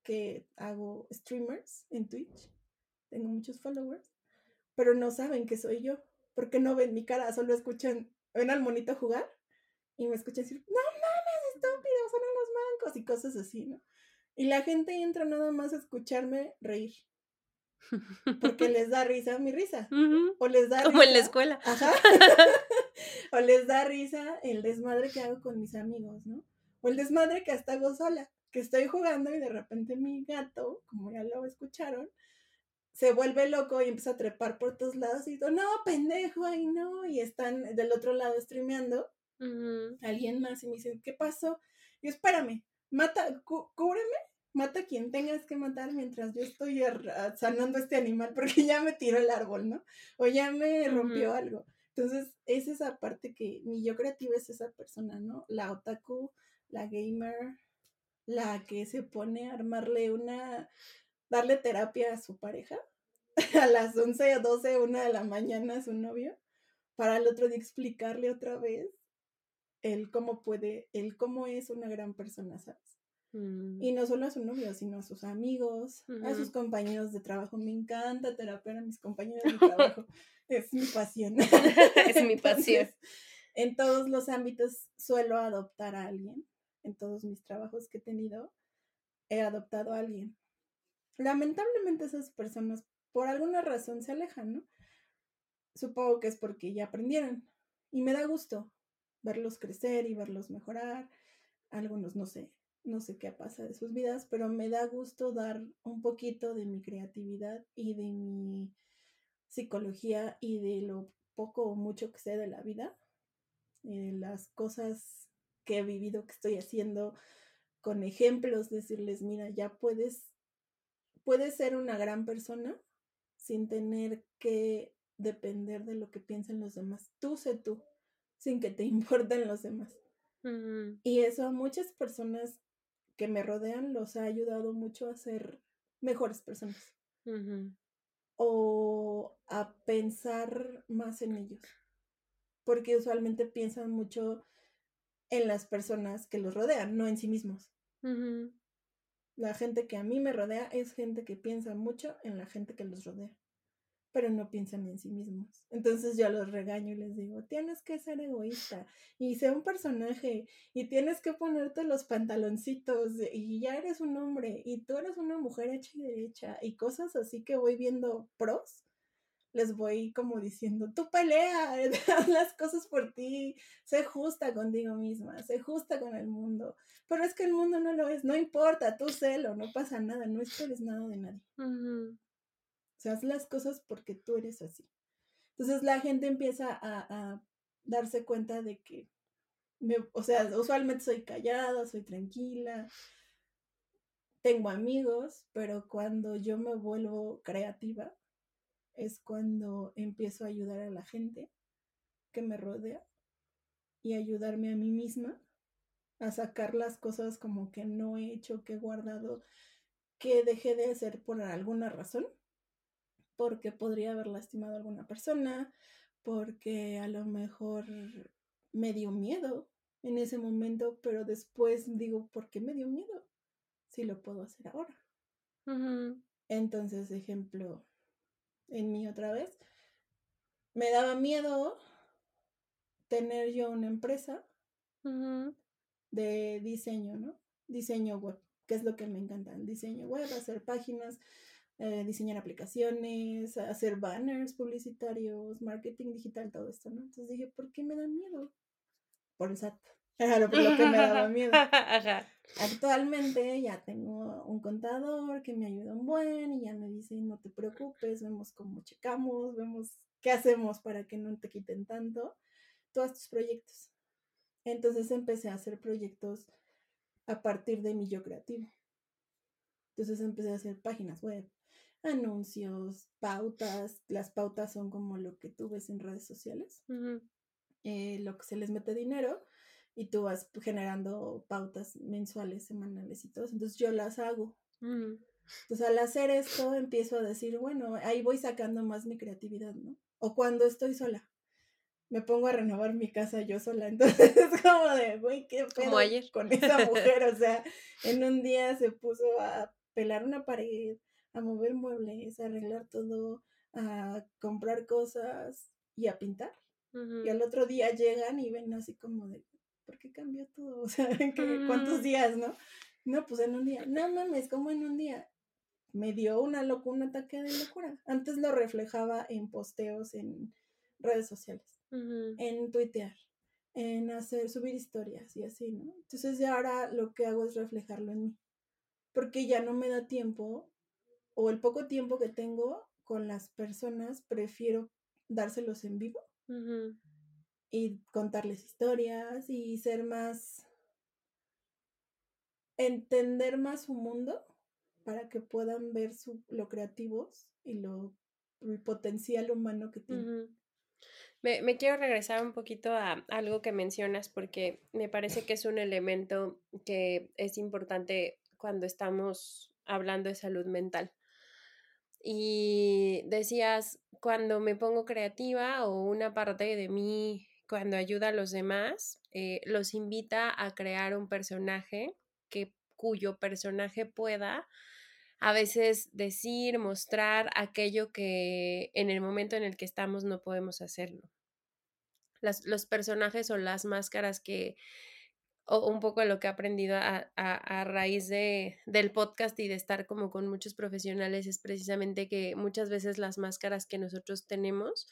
que hago streamers en Twitch, tengo muchos followers, pero no saben que soy yo, porque no ven mi cara, solo escuchan, ven al monito jugar y me escuchan decir, no mames, estúpido, son unos mancos y cosas así, ¿no? Y la gente entra nada más a escucharme reír, porque les da risa mi risa, o les da Como en la risa- escuela. Ajá. o les da risa el desmadre que hago con mis amigos, ¿no? O el desmadre que hasta hago sola, que estoy jugando y de repente mi gato, como ya lo escucharon, se vuelve loco y empieza a trepar por todos lados y digo, no, pendejo, ay no, y están del otro lado streameando alguien más y me dicen, ¿qué pasó? Y yo, espérame, mata, cú- cúbreme, mata a quien tengas que matar mientras yo estoy sanando a este animal, porque ya me tiró el árbol, ¿no? O ya me rompió algo. Entonces, es esa parte que mi yo creativa es esa persona, ¿no? La otaku, la gamer, la que se pone a armarle una, darle terapia a su pareja a las 11 o 12, una de la mañana a su novio, para el otro día explicarle otra vez el cómo puede, el cómo es una gran persona, ¿sabes? Mm. Y no solo a su novio, sino a sus amigos, a sus compañeros de trabajo. Me encanta terapiar a mis compañeros de trabajo. es mi pasión. es mi pasión. en todos los ámbitos suelo adoptar a alguien. En todos mis trabajos que he tenido, he adoptado a alguien. Lamentablemente esas personas por alguna razón se alejan, ¿no? Supongo que es porque ya aprendieron. Y me da gusto verlos crecer y verlos mejorar. Algunos no sé, no sé qué pasa de sus vidas, pero me da gusto dar un poquito de mi creatividad y de mi psicología y de lo poco o mucho que sé de la vida y de las cosas que he vivido, que estoy haciendo, con ejemplos, decirles, mira, ya puedes, puedes ser una gran persona sin tener que depender de lo que piensen los demás. Tú sé tú, sin que te importen los demás. Y eso a muchas personas que me rodean los ha ayudado mucho a ser mejores personas. O a pensar más en ellos. Porque usualmente piensan mucho en las personas que los rodean, no en sí mismos. La gente que a mí me rodea es gente que piensa mucho en la gente que los rodea pero no piensan en sí mismos. Entonces yo los regaño y les digo, tienes que ser egoísta y ser un personaje y tienes que ponerte los pantaloncitos y ya eres un hombre y tú eres una mujer hecha y derecha y cosas así que voy viendo pros. Les voy como diciendo, tú pelea, haz las cosas por ti, sé justa contigo misma, sé justa con el mundo. Pero es que el mundo no lo es, no importa, tú celo, no pasa nada, no esperes nada de nadie. O sea, haz las cosas porque tú eres así. Entonces la gente empieza a, darse cuenta de que, o sea, usualmente soy callada, soy tranquila, tengo amigos, pero cuando yo me vuelvo creativa es cuando empiezo a ayudar a la gente que me rodea y ayudarme a mí misma a sacar las cosas como que no he hecho, que he guardado, que dejé de hacer por alguna razón porque podría haber lastimado a alguna persona, porque a lo mejor me dio miedo en ese momento, pero después digo, ¿por qué me dio miedo? Si lo puedo hacer ahora. Entonces, ejemplo, en mí otra vez, me daba miedo tener yo una empresa de diseño, ¿no? Diseño web, que es lo que me encanta, diseño web, hacer páginas, eh, diseñar aplicaciones, hacer banners publicitarios, marketing digital, todo esto, ¿no? Entonces dije, ¿por qué me da miedo? Por el SAT. Por lo que me daba miedo. Actualmente ya tengo un contador que me ayuda un buen y ya me dice, no te preocupes, vemos cómo checamos, vemos qué hacemos para que no te quiten tanto todos tus proyectos. Entonces empecé a hacer proyectos a partir de mi yo creativo. Entonces empecé a hacer páginas web, anuncios, pautas. Las pautas son como lo que tú ves en redes sociales, eh, lo que se les mete dinero y tú vas generando pautas mensuales, semanales y todo. Entonces yo las hago. Entonces al hacer esto empiezo a decir, bueno, ahí voy sacando más mi creatividad, ¿no? O cuando estoy sola. Me pongo a renovar mi casa yo sola, entonces es como de, güey, qué pedo con esa mujer, o sea, en un día se puso a pelar una pared, a mover muebles, a arreglar todo, a comprar cosas y a pintar. Y al otro día llegan y ven así como de, ¿por qué cambió todo? O sea, ¿cuántos días, no? No, pues en un día. No mames, como en un día. Me dio una locura, un ataque de locura. Antes lo reflejaba en posteos en redes sociales, en tuitear, en hacer, subir historias y así, ¿no? Entonces ya ahora lo que hago es reflejarlo en mí. Porque ya no me da tiempo o el poco tiempo que tengo con las personas, prefiero dárselos en vivo y contarles historias y ser más, entender más su mundo para que puedan ver su, lo creativos y lo el potencial humano que tienen. Me, me, quiero regresar un poquito a algo que mencionas porque me parece que es un elemento que es importante cuando estamos hablando de salud mental. Y decías, cuando me pongo creativa o una parte de mí, cuando ayuda a los demás, eh, los invita a crear un personaje que, cuyo personaje pueda a veces decir, mostrar aquello que en el momento en el que estamos no podemos hacerlo. Los personajes o las máscaras que, un poco lo que he aprendido a, a, a, raíz de, del podcast y de estar como con muchos profesionales es precisamente que muchas veces las máscaras que nosotros tenemos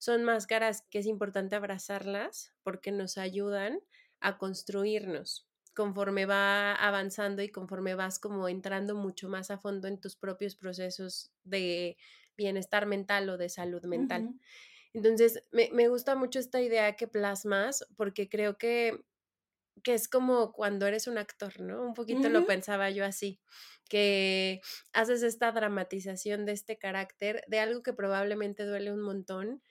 son máscaras que es importante abrazarlas porque nos ayudan a construirnos conforme va avanzando y conforme vas como entrando mucho más a fondo en tus propios procesos de bienestar mental o de salud mental. Uh -huh. Entonces, me, me, gusta mucho esta idea que plasmas porque creo que, que, es como cuando eres un actor, ¿no? Un poquito uh -huh. lo pensaba yo así, que haces esta dramatización de este carácter, de algo que probablemente duele un montón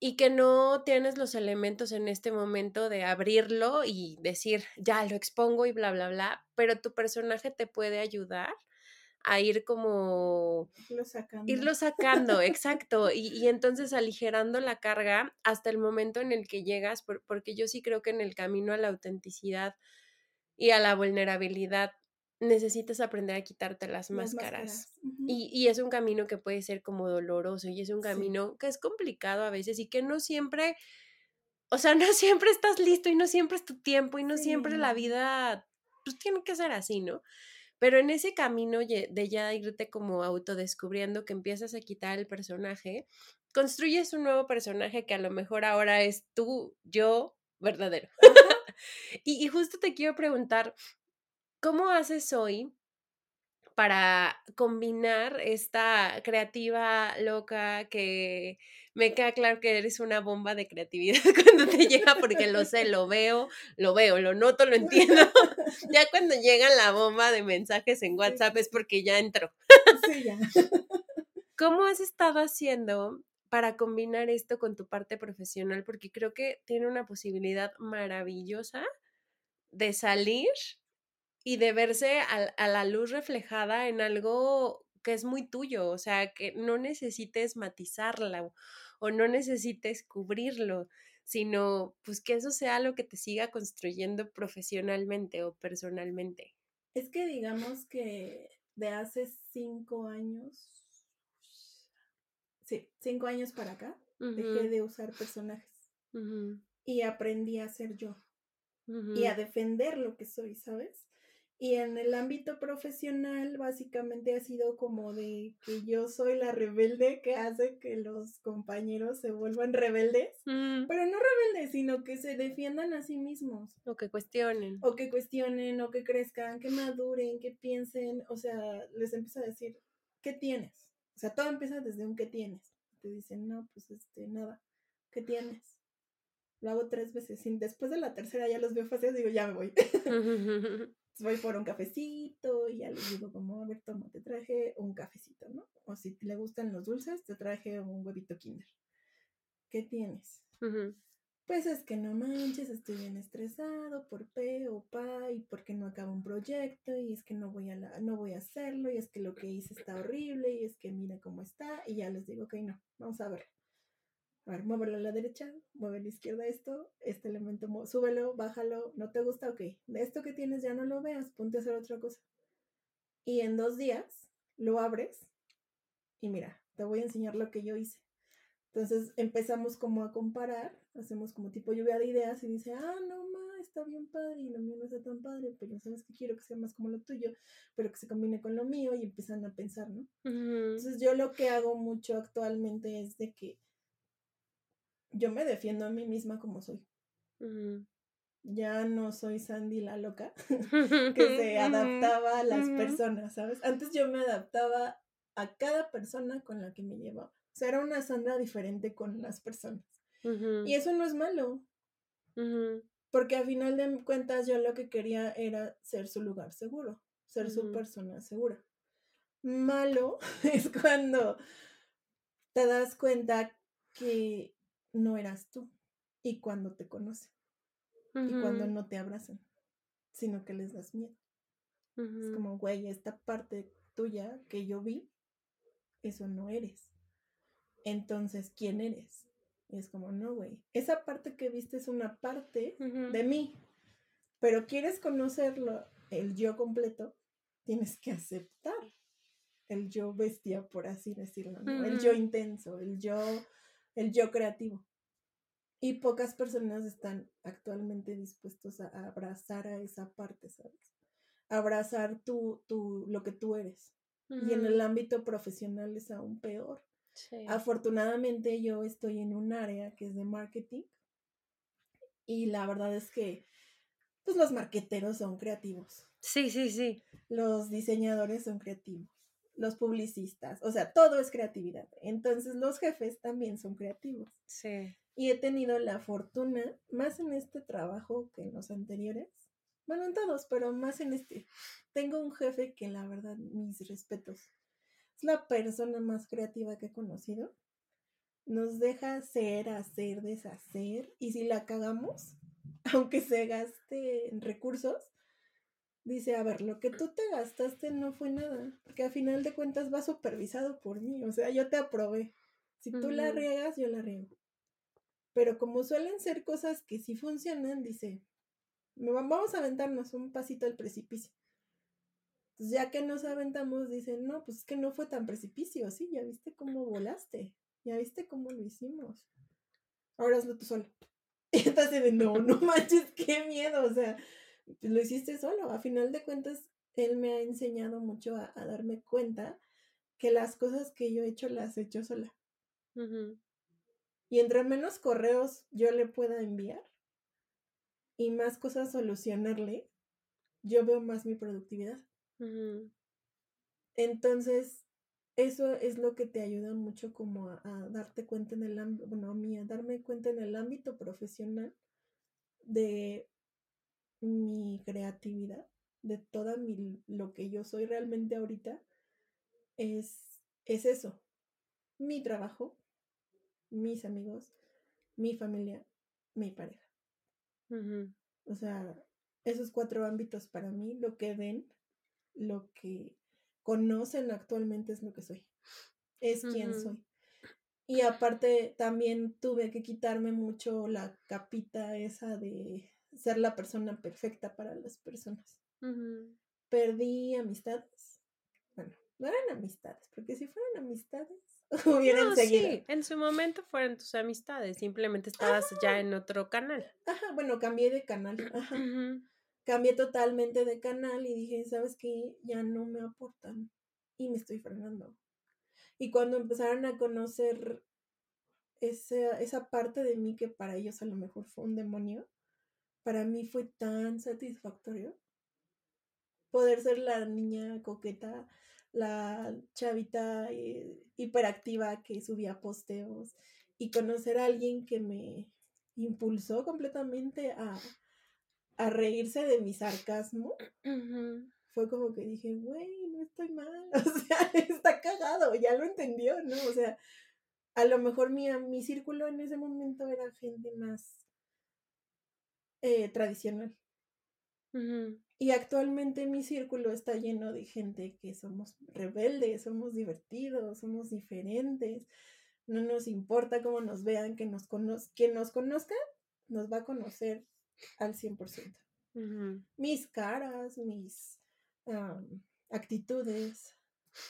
y que no tienes los elementos en este momento de abrirlo y decir, ya lo expongo y bla, bla, bla, pero tu personaje te puede ayudar a ir como... Irlo sacando. Irlo sacando, exacto. Y, y, entonces aligerando la carga hasta el momento en el que llegas, por, porque yo sí creo que en el camino a la autenticidad y a la vulnerabilidad necesitas aprender a quitarte las, las máscaras. máscaras. Uh -huh. y, y, es un camino que puede ser como doloroso y es un camino sí. que es complicado a veces y que no siempre, o sea, no siempre estás listo y no siempre es tu tiempo y no sí. siempre la vida, pues tiene que ser así, ¿no? Pero en ese camino de ya irte como autodescubriendo que empiezas a quitar el personaje, construyes un nuevo personaje que a lo mejor ahora es tú, yo, verdadero. Uh -huh. y, y justo te quiero preguntar, ¿Cómo haces hoy para combinar esta creativa loca que me queda claro que eres una bomba de creatividad cuando te llega porque lo sé, lo veo, lo veo, lo noto, lo entiendo. Ya cuando llega la bomba de mensajes en WhatsApp es porque ya entró. Sí, ya. ¿Cómo has estado haciendo para combinar esto con tu parte profesional? Porque creo que tiene una posibilidad maravillosa de salir y de verse a, a, la luz reflejada en algo que es muy tuyo, o sea, que no necesites matizarla o, o, no necesites cubrirlo, sino pues que eso sea lo que te siga construyendo profesionalmente o personalmente. Es que digamos que de hace cinco años, sí, cinco años para acá, uh -huh. dejé de usar personajes uh -huh. y aprendí a ser yo uh -huh. y a defender lo que soy, ¿sabes? Y en el ámbito profesional, básicamente ha sido como de que yo soy la rebelde que hace que los compañeros se vuelvan rebeldes, mm. pero no rebeldes, sino que se defiendan a sí mismos. O que cuestionen. O que cuestionen, o que crezcan, que maduren, que piensen, o sea, les empiezo a decir, ¿qué tienes? O sea, todo empieza desde un ¿qué tienes? Te dicen, no, pues este, nada, ¿qué tienes? Lo hago tres veces. Y después de la tercera ya los veo fáciles, digo, ya me voy. voy por un cafecito y ya les digo como, a ver, toma, te traje un cafecito, ¿no? O si le gustan los dulces, te traje un huevito kinder. ¿Qué tienes? Uh -huh. Pues es que no manches, estoy bien estresado por P o PA y porque no acabo un proyecto y es que no voy a la, no voy a hacerlo y es que lo que hice está horrible y es que mira cómo está y ya les digo, ok, no, vamos a ver. A ver, muévelo a la derecha, mueve a la izquierda esto, este elemento, súbelo, bájalo, no te gusta, ok. De esto que tienes ya no lo veas, ponte a hacer otra cosa. Y en dos días lo abres y mira, te voy a enseñar lo que yo hice. Entonces empezamos como a comparar, hacemos como tipo lluvia de ideas y dice, ah, no, ma, está bien padre y lo mío no está tan padre, pero sabes que quiero que sea más como lo tuyo, pero que se combine con lo mío y empiezan a pensar, ¿no? Uh -huh. Entonces yo lo que hago mucho actualmente es de que yo me defiendo a mí misma como soy. Uh -huh. Ya no soy Sandy la loca que se adaptaba a las personas, ¿sabes? Antes yo me adaptaba a cada persona con la que me llevaba. O sea, era una Sandra diferente con las personas. Uh -huh. Y eso no es malo. Uh -huh. Porque a final de cuentas yo lo que quería era ser su lugar seguro, ser su persona segura. Malo es cuando te das cuenta que no eras tú y cuando te conocen y cuando no te abrazan, sino que les das miedo. Es como, güey, esta parte tuya que yo vi, eso no eres. Entonces, ¿quién eres? Y es como, no, güey, esa parte que viste es una parte de mí, pero quieres conocerlo, el yo completo, tienes que aceptar el yo bestia, por así decirlo, el yo intenso, el yo, el yo creativo. Y pocas personas están actualmente dispuestos a abrazar a esa parte, ¿sabes? Abrazar tu, tu, lo que tú eres. Y en el ámbito profesional es aún peor. Afortunadamente yo estoy en un área que es de marketing y la verdad es que pues los marqueteros son creativos. Sí, sí, sí. Los diseñadores son creativos, los publicistas, o sea, todo es creatividad. Entonces los jefes también son creativos. Sí. Y he tenido la fortuna, más en este trabajo que en los anteriores, bueno, en todos, pero más en este. Tengo un jefe que la verdad, mis respetos. Es la persona más creativa que he conocido. Nos deja ser, hacer, deshacer. Y si la cagamos, aunque se gaste en recursos, dice, a ver, lo que tú te gastaste no fue nada, porque a final de cuentas va supervisado por mí, o sea, yo te aprobé. Si tú la riegas, yo la riego. Pero como suelen ser cosas que sí funcionan, dice, vamos a aventarnos un pasito al precipicio. Entonces, ya que nos aventamos, dicen, no, pues es que no fue tan precipicio, sí, ya viste cómo volaste, ya viste cómo lo hicimos. Ahora hazlo tú solo. Y entonces de, no, no manches, qué miedo, o sea, lo hiciste solo. A final de cuentas, él me ha enseñado mucho a, darme cuenta que las cosas que yo he hecho las he hecho sola. Y entre menos correos yo le pueda enviar y más cosas solucionarle, yo veo más mi productividad. Entonces, eso es lo que te ayuda mucho como a, darte cuenta en el ámbito, bueno, a mí, a darme cuenta en el ámbito profesional de mi creatividad, de toda mi, lo que yo soy realmente ahorita, es, es eso, mi trabajo, mis amigos, mi familia, mi pareja. O sea, esos cuatro ámbitos para mí, lo que ven, lo que conocen actualmente es lo que soy. Es quien soy. Y aparte también tuve que quitarme mucho la capita esa de ser la persona perfecta para las personas. Perdí amistades. Bueno, no eran amistades, porque si fueran amistades, hubieran seguido. Sí, en su momento fueron tus amistades, simplemente estabas ya en otro canal. Ajá, bueno, cambié de canal. Ajá cambié totalmente de canal y dije, ¿sabes qué? Ya no me aportan y me estoy frenando. Y cuando empezaron a conocer esa, esa parte de mí que para ellos a lo mejor fue un demonio, para mí fue tan satisfactorio poder ser la niña coqueta, la chavita eh, hiperactiva que subía posteos y conocer a alguien que me impulsó completamente a, a reírse de mi sarcasmo, fue como que dije, güey, no estoy mal, o sea, está cagado, ya lo entendió, ¿no? O sea, a lo mejor mi, mi círculo en ese momento era gente más eh, tradicional. Y actualmente mi círculo está lleno de gente que somos rebeldes, somos divertidos, somos diferentes, no nos importa cómo nos vean, que nos, que nos conozca, nos va a conocer al 100%. Mis caras, mis actitudes,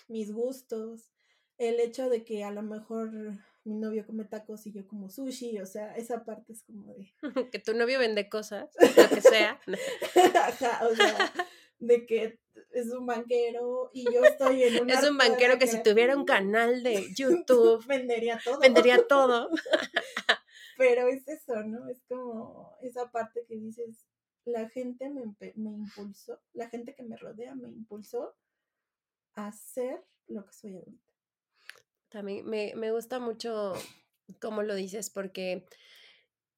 mis gustos, el hecho de que a lo mejor mi novio come tacos y yo como sushi, o sea, esa parte es como de... que tu novio vende cosas, lo que sea. o sea, de que es un banquero y yo estoy en un... Es un banquero que si tuviera un canal de YouTube... vendería todo. Vendería todo. Pero es eso, ¿no? Es como esa parte que dices, la gente me, me impulsó, la gente que me rodea me impulsó a ser lo que soy ahorita. También me, me gusta mucho cómo lo dices, porque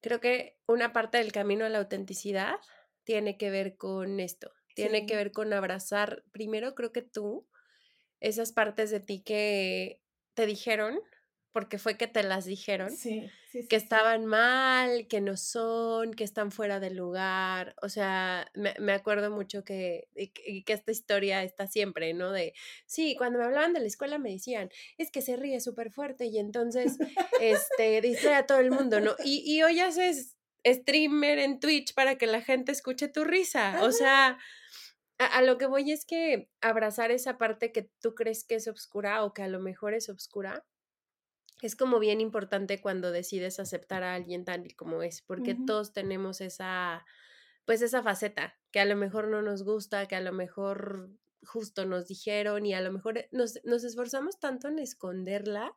creo que una parte del camino a la autenticidad tiene que ver con esto, tiene que ver con abrazar, primero creo que tú, esas partes de ti que te dijeron porque fue que te las dijeron, Sí, sí, sí, que estaban mal, que no son, que están fuera del lugar. O sea, me, me acuerdo mucho que, y que- esta historia está siempre, ¿no? De, sí, cuando me hablaban de la escuela me decían, es que se ríe súper fuerte y entonces, este, distrae a todo el mundo, ¿no? Y, y hoy haces streamer en Twitch para que la gente escuche tu risa. O sea, a, a lo que voy es que abrazar esa parte que tú crees que es oscura o que a lo mejor es oscura es como bien importante cuando decides aceptar a alguien tal y como es, porque todos tenemos esa, pues esa faceta que a lo mejor no nos gusta, que a lo mejor justo nos dijeron y a lo mejor nos, nos esforzamos tanto en esconderla,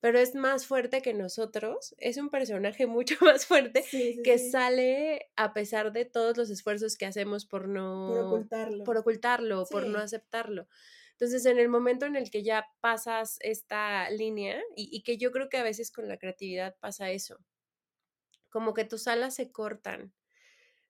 pero es más fuerte que nosotros, es un personaje mucho más fuerte Sí, sí, que sí, sale a pesar de todos los esfuerzos que hacemos por no por ocultarlo. por ocultarlo, por no aceptarlo. Entonces, en el momento en el que ya pasas esta línea, y, y que yo creo que a veces con la creatividad pasa eso, como que tus alas se cortan.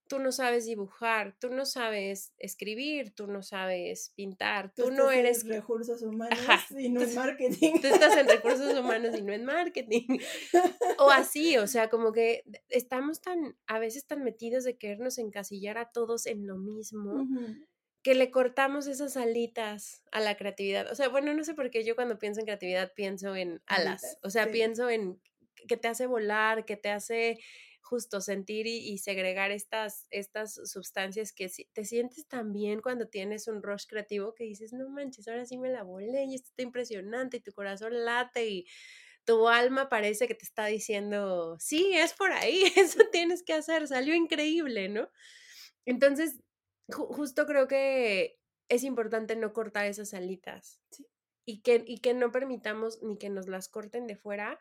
Tú no sabes dibujar, tú no sabes escribir, tú no sabes pintar, tú, no estás en eres... recursos humanos Ajá, y no en marketing. Tú estás en recursos humanos y no en marketing. O así, o sea, como que estamos tan, a veces tan metidos de querernos encasillar a todos en lo mismo. Que le cortamos esas alitas a la creatividad. O sea, bueno, no sé por qué yo cuando pienso en creatividad pienso en alas. Alitas, O sea, sí. pienso en que te hace volar, que te hace justo sentir y, y segregar estas, estas sustancias que si- te sientes tan bien cuando tienes un rush creativo que dices, no manches, ahora sí me la volé y esto está impresionante y tu corazón late y tu alma parece que te está diciendo, sí, es por ahí, eso tienes que hacer, salió increíble, ¿no? Entonces, ju- justo creo que es importante no cortar esas alitas Sí. y, que, y que no permitamos ni que nos las corten de fuera,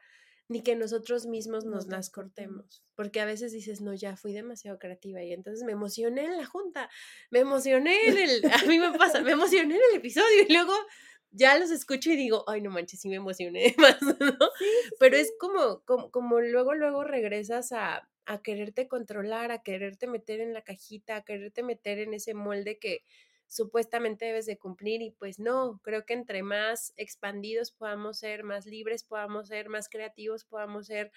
ni que nosotros mismos nos, las cortemos. Porque a veces dices, no, ya fui demasiado creativa y entonces me emocioné en la junta, me emocioné en el, a mí me pasa, me emocioné en el episodio y luego ya los escucho y digo, ay, no manches, sí me emocioné más, ¿no? Sí, Pero es como, como, como luego, luego regresas a, a quererte controlar, a quererte meter en la cajita, a quererte meter en ese molde que supuestamente debes de cumplir y pues no, creo que entre más expandidos podamos ser, más libres podamos ser, más creativos podamos ser,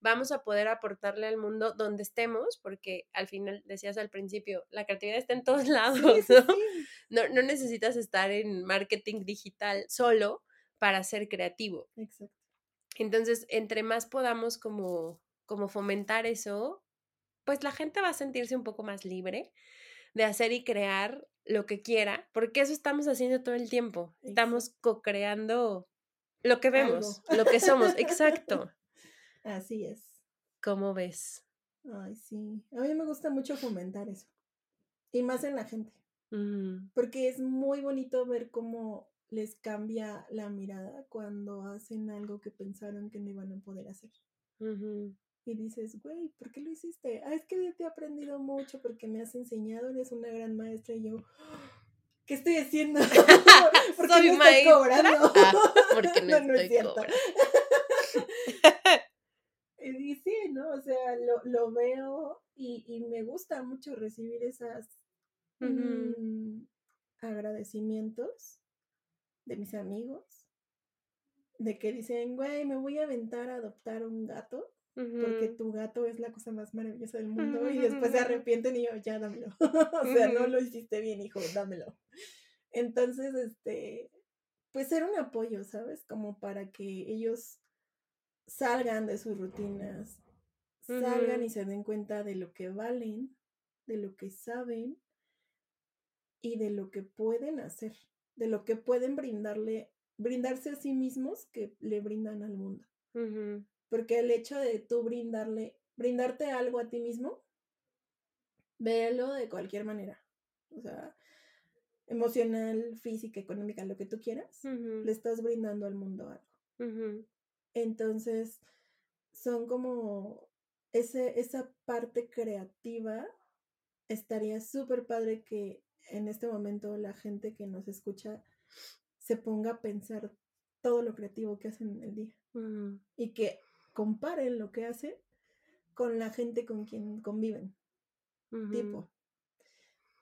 vamos a poder aportarle al mundo donde estemos, porque al final decías al principio, la creatividad está en todos lados, sí, sí, ¿no? sí. No, no necesitas estar en marketing digital solo para ser creativo. Exacto. Entonces, entre más podamos como, como fomentar eso, pues la gente va a sentirse un poco más libre de hacer y crear lo que quiera, porque eso estamos haciendo todo el tiempo. Estamos co-creando lo que vemos, Algo. lo que somos. Exacto. Así es. ¿Cómo ves? Ay, sí. A mí me gusta mucho fomentar eso. Y más en la gente. Mm, Porque es muy bonito ver cómo les cambia la mirada cuando hacen algo que pensaron que no iban a poder hacer. ujú. Y dices, güey, ¿por qué lo hiciste? Ah, es que te he aprendido mucho porque me has enseñado, eres una gran maestra. Y yo, ¿qué estoy haciendo? ¿Por qué Soy no estoy maestra. cobrando? Ah, porque no, No, no es estoy cierto. cobrando. Y sí, ¿no? O sea, lo, lo veo y, y me gusta mucho recibir esas mm, agradecimientos de mis amigos, de que dicen, güey, me voy a aventar a adoptar un gato porque tu gato es la cosa más maravillosa del mundo y después se arrepienten y yo, ya dámelo. o sea, no lo hiciste bien, hijo, dámelo. Entonces, este, pues ser un apoyo, ¿sabes? Como para que ellos salgan de sus rutinas, salgan y se den cuenta de lo que valen, de lo que saben y de lo que pueden hacer, de lo que pueden brindarle, brindarse a sí mismos que le brindan al mundo. Porque el hecho de tú brindarle, brindarte algo a ti mismo, véalo de cualquier manera. O sea, emocional, física, económica, lo que tú quieras, le estás brindando al mundo algo. Entonces, son como ese, esa parte creativa. Estaría súper padre que en este momento la gente que nos escucha se ponga a pensar todo lo creativo que hacen en el día y que comparen lo que hacen con la gente con quien conviven. Tipo,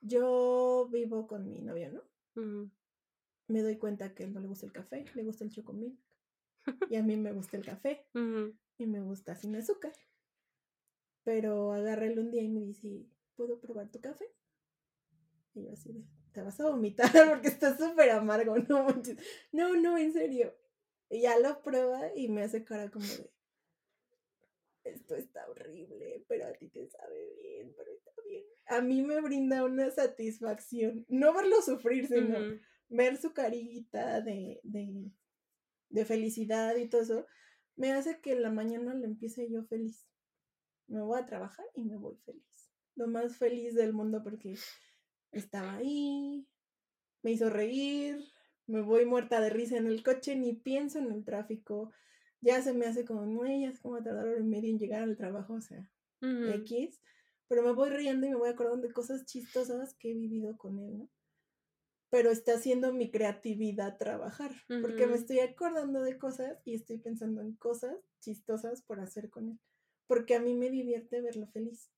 yo vivo con mi novio, ¿no? Me doy cuenta que a él no le gusta el café, le gusta el chocomilk. y a mí me gusta el café y me gusta sin azúcar. Pero agarra el un día y me dice, ¿puedo probar tu café? Y yo así de, te vas a vomitar porque está súper amargo, no No, no, en serio. Y ya lo prueba y me hace cara como de, esto está horrible, pero a ti te sabe bien, pero está bien. A mí me brinda una satisfacción, no verlo sufrir, sino ver su carita de, de, de felicidad y todo eso, me hace que la mañana le empiece yo feliz. Me voy a trabajar y me voy feliz. Lo más feliz del mundo porque estaba ahí, me hizo reír, me voy muerta de risa en el coche, ni pienso en el tráfico, ya se me hace como, no, ya es como tardar hora y media en llegar al trabajo, o sea, X, pero me voy riendo y me voy acordando de cosas chistosas que he vivido con él, ¿no? Pero está haciendo mi creatividad trabajar, porque me estoy acordando de cosas y estoy pensando en cosas chistosas por hacer con él, porque a mí me divierte verlo feliz.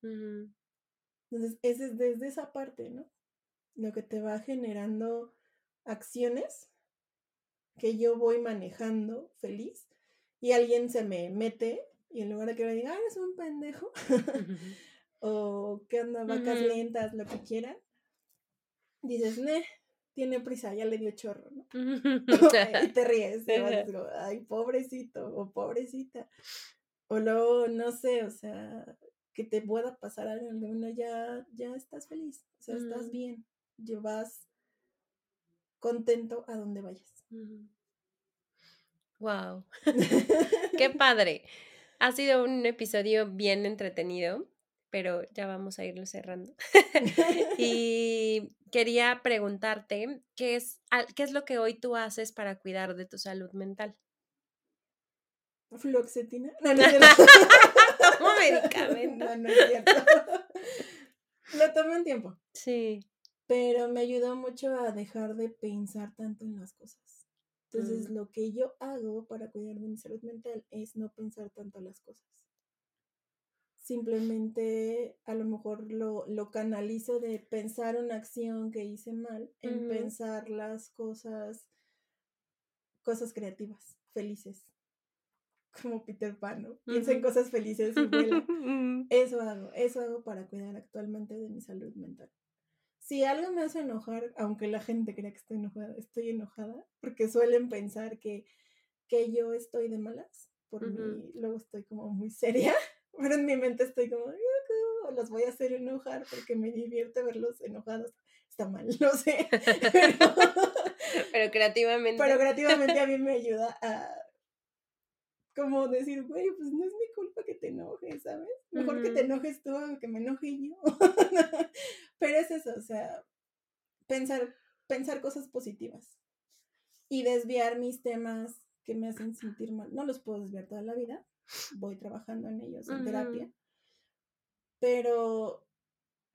Entonces, ese es desde esa parte, ¿no? lo que te va generando acciones que yo voy manejando feliz y alguien se me mete y en lugar de que me diga, ah, eres un pendejo, o qué onda, vacas lentas, lo que quieran, dices, ne, tiene prisa, ya le dio chorro, ¿no? y te ríes, ay, pobrecito o pobrecita. O luego, no sé, o sea, que te pueda pasar algo uno ya, ya estás feliz, o sea, estás bien llevas contento a donde vayas. Wow. Qué padre. Ha sido un episodio bien entretenido, pero ya vamos a irlo cerrando. y quería preguntarte, ¿qué es, ¿qué es lo que hoy tú haces para cuidar de tu salud mental? Fluoxetina. No, no es Tomo medicamento. No, no es cierto. Lo tomo un tiempo. Sí pero me ayudó mucho a dejar de pensar tanto en las cosas. Entonces, mm. lo que yo hago para cuidar de mi salud mental es no pensar tanto las cosas. Simplemente a lo mejor lo, lo canalizo de pensar una acción que hice mal en pensar las cosas, cosas creativas, felices. Como Peter Pan, ¿no? Piensa en cosas felices y vuela. Eso hago, eso hago para cuidar actualmente de mi salud mental si algo me hace enojar, aunque la gente crea que estoy enojada, estoy enojada, porque suelen pensar que, que yo estoy de malas, por mí luego estoy como muy seria, pero en mi mente estoy como, los voy a hacer enojar porque me divierte verlos enojados. Está mal, no sé. pero creativamente. Pero creativamente a mí me ayuda a como decir, güey, pues no es mi culpa que te enojes, ¿sabes? Mejor que te enojes tú que me enoje yo. Pero es eso, o sea, pensar, pensar cosas positivas y desviar mis temas que me hacen sentir mal. No los puedo desviar toda la vida, voy trabajando en ellos en terapia, pero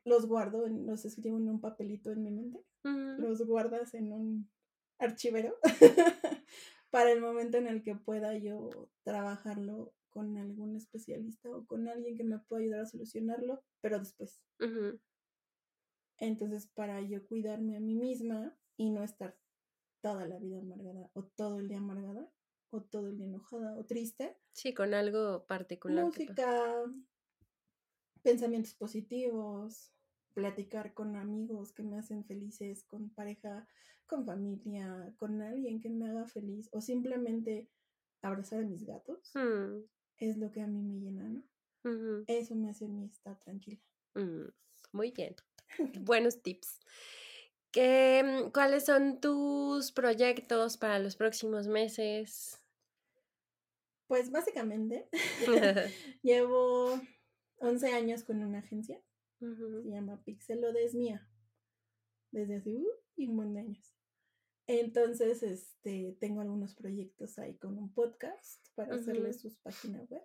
los guardo, en, los escribo en un papelito en mi mente, los guardas en un archivero para el momento en el que pueda yo trabajarlo con algún especialista o con alguien que me pueda ayudar a solucionarlo, pero después. Entonces, para yo cuidarme a mí misma y no estar toda la vida amargada o todo el día amargada o todo el día enojada o triste. Sí, con algo particular. Música, pensamientos positivos, platicar con amigos que me hacen felices, con pareja, con familia, con alguien que me haga feliz o simplemente abrazar a mis gatos mm. es lo que a mí me llena, ¿no? Eso me hace a mí estar tranquila. Mm, muy bien. Buenos tips. ¿Qué, mm, ¿Cuáles son tus proyectos para los próximos meses? Pues básicamente llevo 11 años con una agencia se llama Pixelodesmia. Desde hace uh, un buen de años. Entonces, este, tengo algunos proyectos ahí con un podcast para hacerles sus páginas web.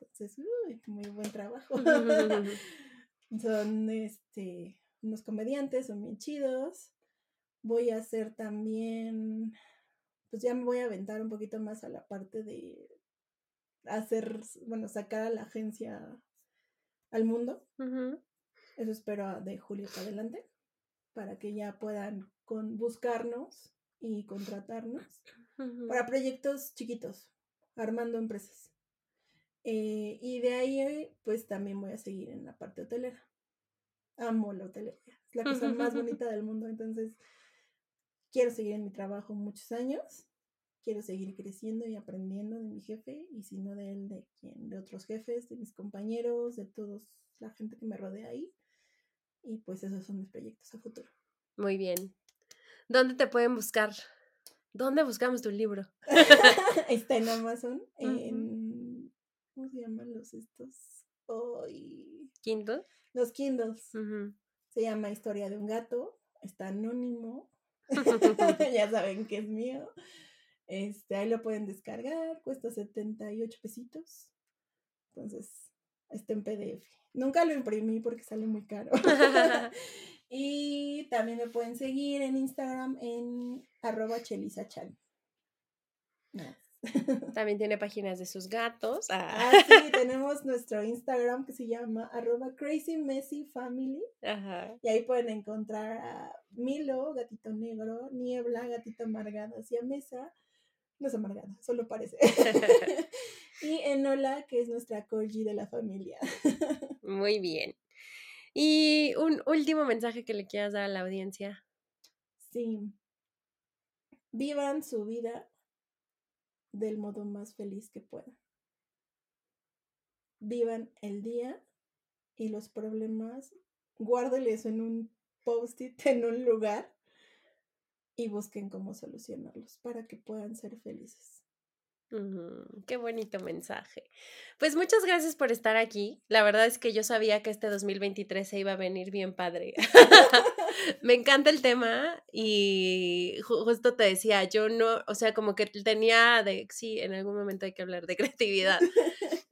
Entonces, muy buen trabajo. son este, unos comediantes, son bien chidos. Voy a hacer también, pues ya me voy a aventar un poquito más a la parte de hacer, bueno, sacar a la agencia al mundo. Eso espero de julio para adelante, para que ya puedan con buscarnos y contratarnos. para proyectos chiquitos, armando empresas. Eh, y de ahí, pues también voy a seguir en la parte hotelera. Amo la hotelería, es la cosa más bonita del mundo. Entonces, quiero seguir en mi trabajo muchos años, quiero seguir creciendo y aprendiendo de mi jefe, y si no de él, de quien, de otros jefes, de mis compañeros, de toda la gente que me rodea ahí. Y pues esos son mis proyectos a futuro. Muy bien. ¿Dónde te pueden buscar? ¿Dónde buscamos tu libro? Está en Amazon, en... ¿Cómo se llaman los estos? Hoy... ¿Kindle? Los Kindles. Se llama Historia de un gato. Está anónimo. ya saben que es mío. Este, ahí lo pueden descargar. Cuesta 78 pesitos. Entonces, está en PDF. Nunca lo imprimí porque sale muy caro. y también me pueden seguir en Instagram en arroba chelisachan. También tiene páginas de sus gatos. Ah. ah sí, tenemos nuestro Instagram que se llama arroba Crazy Messy Family. Ajá. Y ahí pueden encontrar a Milo, gatito negro, Niebla, gatito amargado hacia mesa. No es amargada, solo parece. y Enola, que es nuestra corgi de la familia. Muy bien. Y un último mensaje que le quieras dar a la audiencia. Sí. Vivan su vida del modo más feliz que puedan. Vivan el día y los problemas, guárdeles en un post-it en un lugar y busquen cómo solucionarlos para que puedan ser felices qué bonito mensaje. Pues muchas gracias por estar aquí. La verdad es que yo sabía que este 2023 se iba a venir bien padre. Me encanta el tema y justo te decía, yo no, o sea, como que tenía de, sí, en algún momento hay que hablar de creatividad.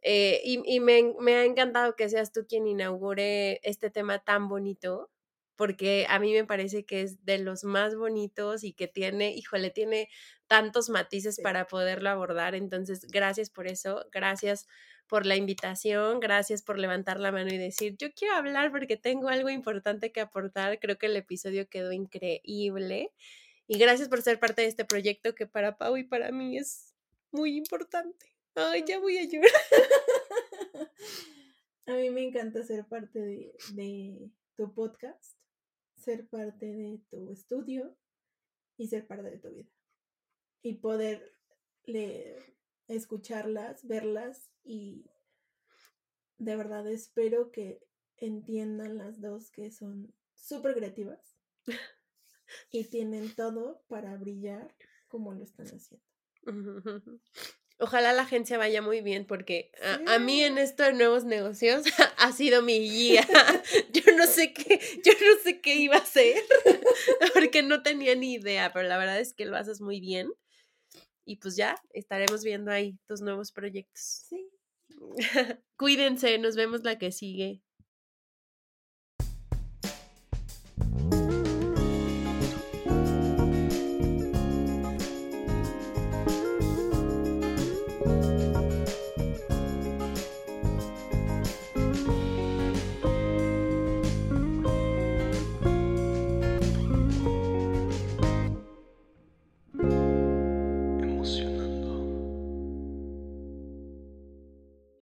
Eh, y, y me, me ha encantado que seas tú quien inaugure este tema tan bonito porque a mí me parece que es de los más bonitos y que tiene, híjole, tiene tantos matices para poderlo abordar. Entonces, gracias por eso, gracias por la invitación, gracias por levantar la mano y decir, yo quiero hablar porque tengo algo importante que aportar. Creo que el episodio quedó increíble. Y gracias por ser parte de este proyecto que para Pau y para mí es muy importante. Ay, ya voy a llorar. A mí me encanta ser parte de, de tu podcast ser parte de tu estudio y ser parte de tu vida. Y poder leer, escucharlas, verlas y de verdad espero que entiendan las dos que son súper creativas y tienen todo para brillar como lo están haciendo. Ojalá la agencia vaya muy bien porque a, mí en esto de nuevos negocios ha sido mi guía. Yo no sé qué, yo no sé qué iba a hacer porque no tenía ni idea, pero la verdad es que lo haces muy bien. Y pues ya estaremos viendo ahí tus nuevos proyectos. Sí. Cuídense, nos vemos la que sigue.